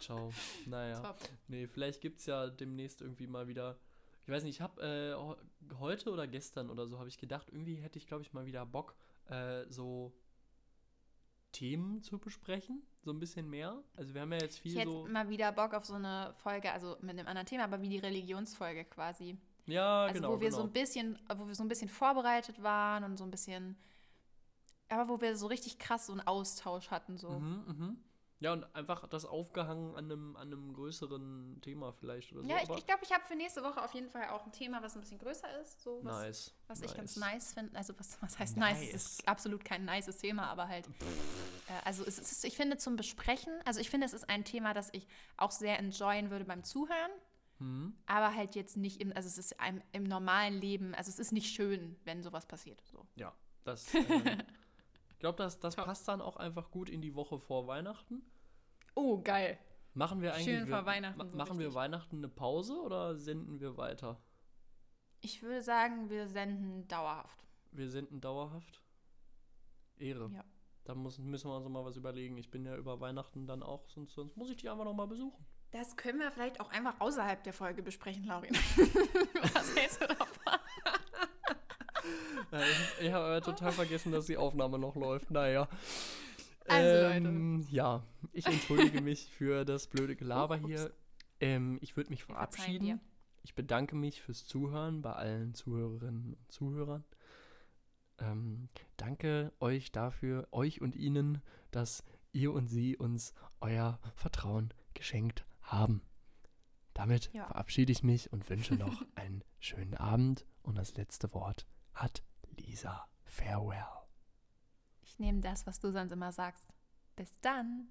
Ciao. Naja. Top. Nee, vielleicht gibt es ja demnächst irgendwie mal wieder. Ich weiß nicht, ich habe äh, heute oder gestern oder so habe ich gedacht, irgendwie hätte ich, glaube ich, mal wieder Bock, äh, so Themen zu besprechen, so ein bisschen mehr. Also wir haben ja jetzt viel ich hätte so mal wieder Bock auf so eine Folge, also mit einem anderen Thema, aber wie die Religionsfolge quasi. Ja, also genau. Wo wir genau. so ein bisschen, wo wir so ein bisschen vorbereitet waren und so ein bisschen aber wo wir so richtig krass so einen Austausch hatten. So. Mhm, mhm. Ja, und einfach das aufgehangen an einem, an einem größeren Thema vielleicht oder so. Ja, ich glaube, ich, glaub, ich habe für nächste Woche auf jeden Fall auch ein Thema, was ein bisschen größer ist. So, was, nice. Was nice. ich ganz nice finde. Also, was, was heißt nice? nice? Ist absolut kein nices Thema, aber halt. Äh, also, es ist, ich finde zum Besprechen, also ich finde, es ist ein Thema, das ich auch sehr enjoyen würde beim Zuhören. Mhm. Aber halt jetzt nicht im, also es ist im, im normalen Leben, also es ist nicht schön, wenn sowas passiert. So. Ja, das. Äh, glaube, das, das passt dann auch einfach gut in die Woche vor Weihnachten. Oh, geil. Machen wir eigentlich Schön vor Weihnachten. Ma so machen richtig. wir Weihnachten eine Pause oder senden wir weiter? Ich würde sagen, wir senden dauerhaft. Wir senden dauerhaft? Ehre. Ja. Da müssen wir uns mal was überlegen. Ich bin ja über Weihnachten dann auch, sonst, sonst muss ich die einfach noch mal besuchen. Das können wir vielleicht auch einfach außerhalb der Folge besprechen, Laurin. was hältst du davon? Ich, habe total vergessen, dass die Aufnahme noch läuft. Naja. Also, ähm, Leute. Ja, ich entschuldige mich für das blöde Gelaber hier. Ähm, ich würde mich verabschieden. Ich bedanke mich fürs Zuhören bei allen Zuhörerinnen und Zuhörern. Ähm, danke euch dafür, euch und ihnen, dass ihr und sie uns euer Vertrauen geschenkt haben. Damit ja. verabschiede ich mich und wünsche noch einen schönen Abend und das letzte Wort hat Lisa. Farewell. Ich nehme das, was du sonst immer sagst. Bis dann.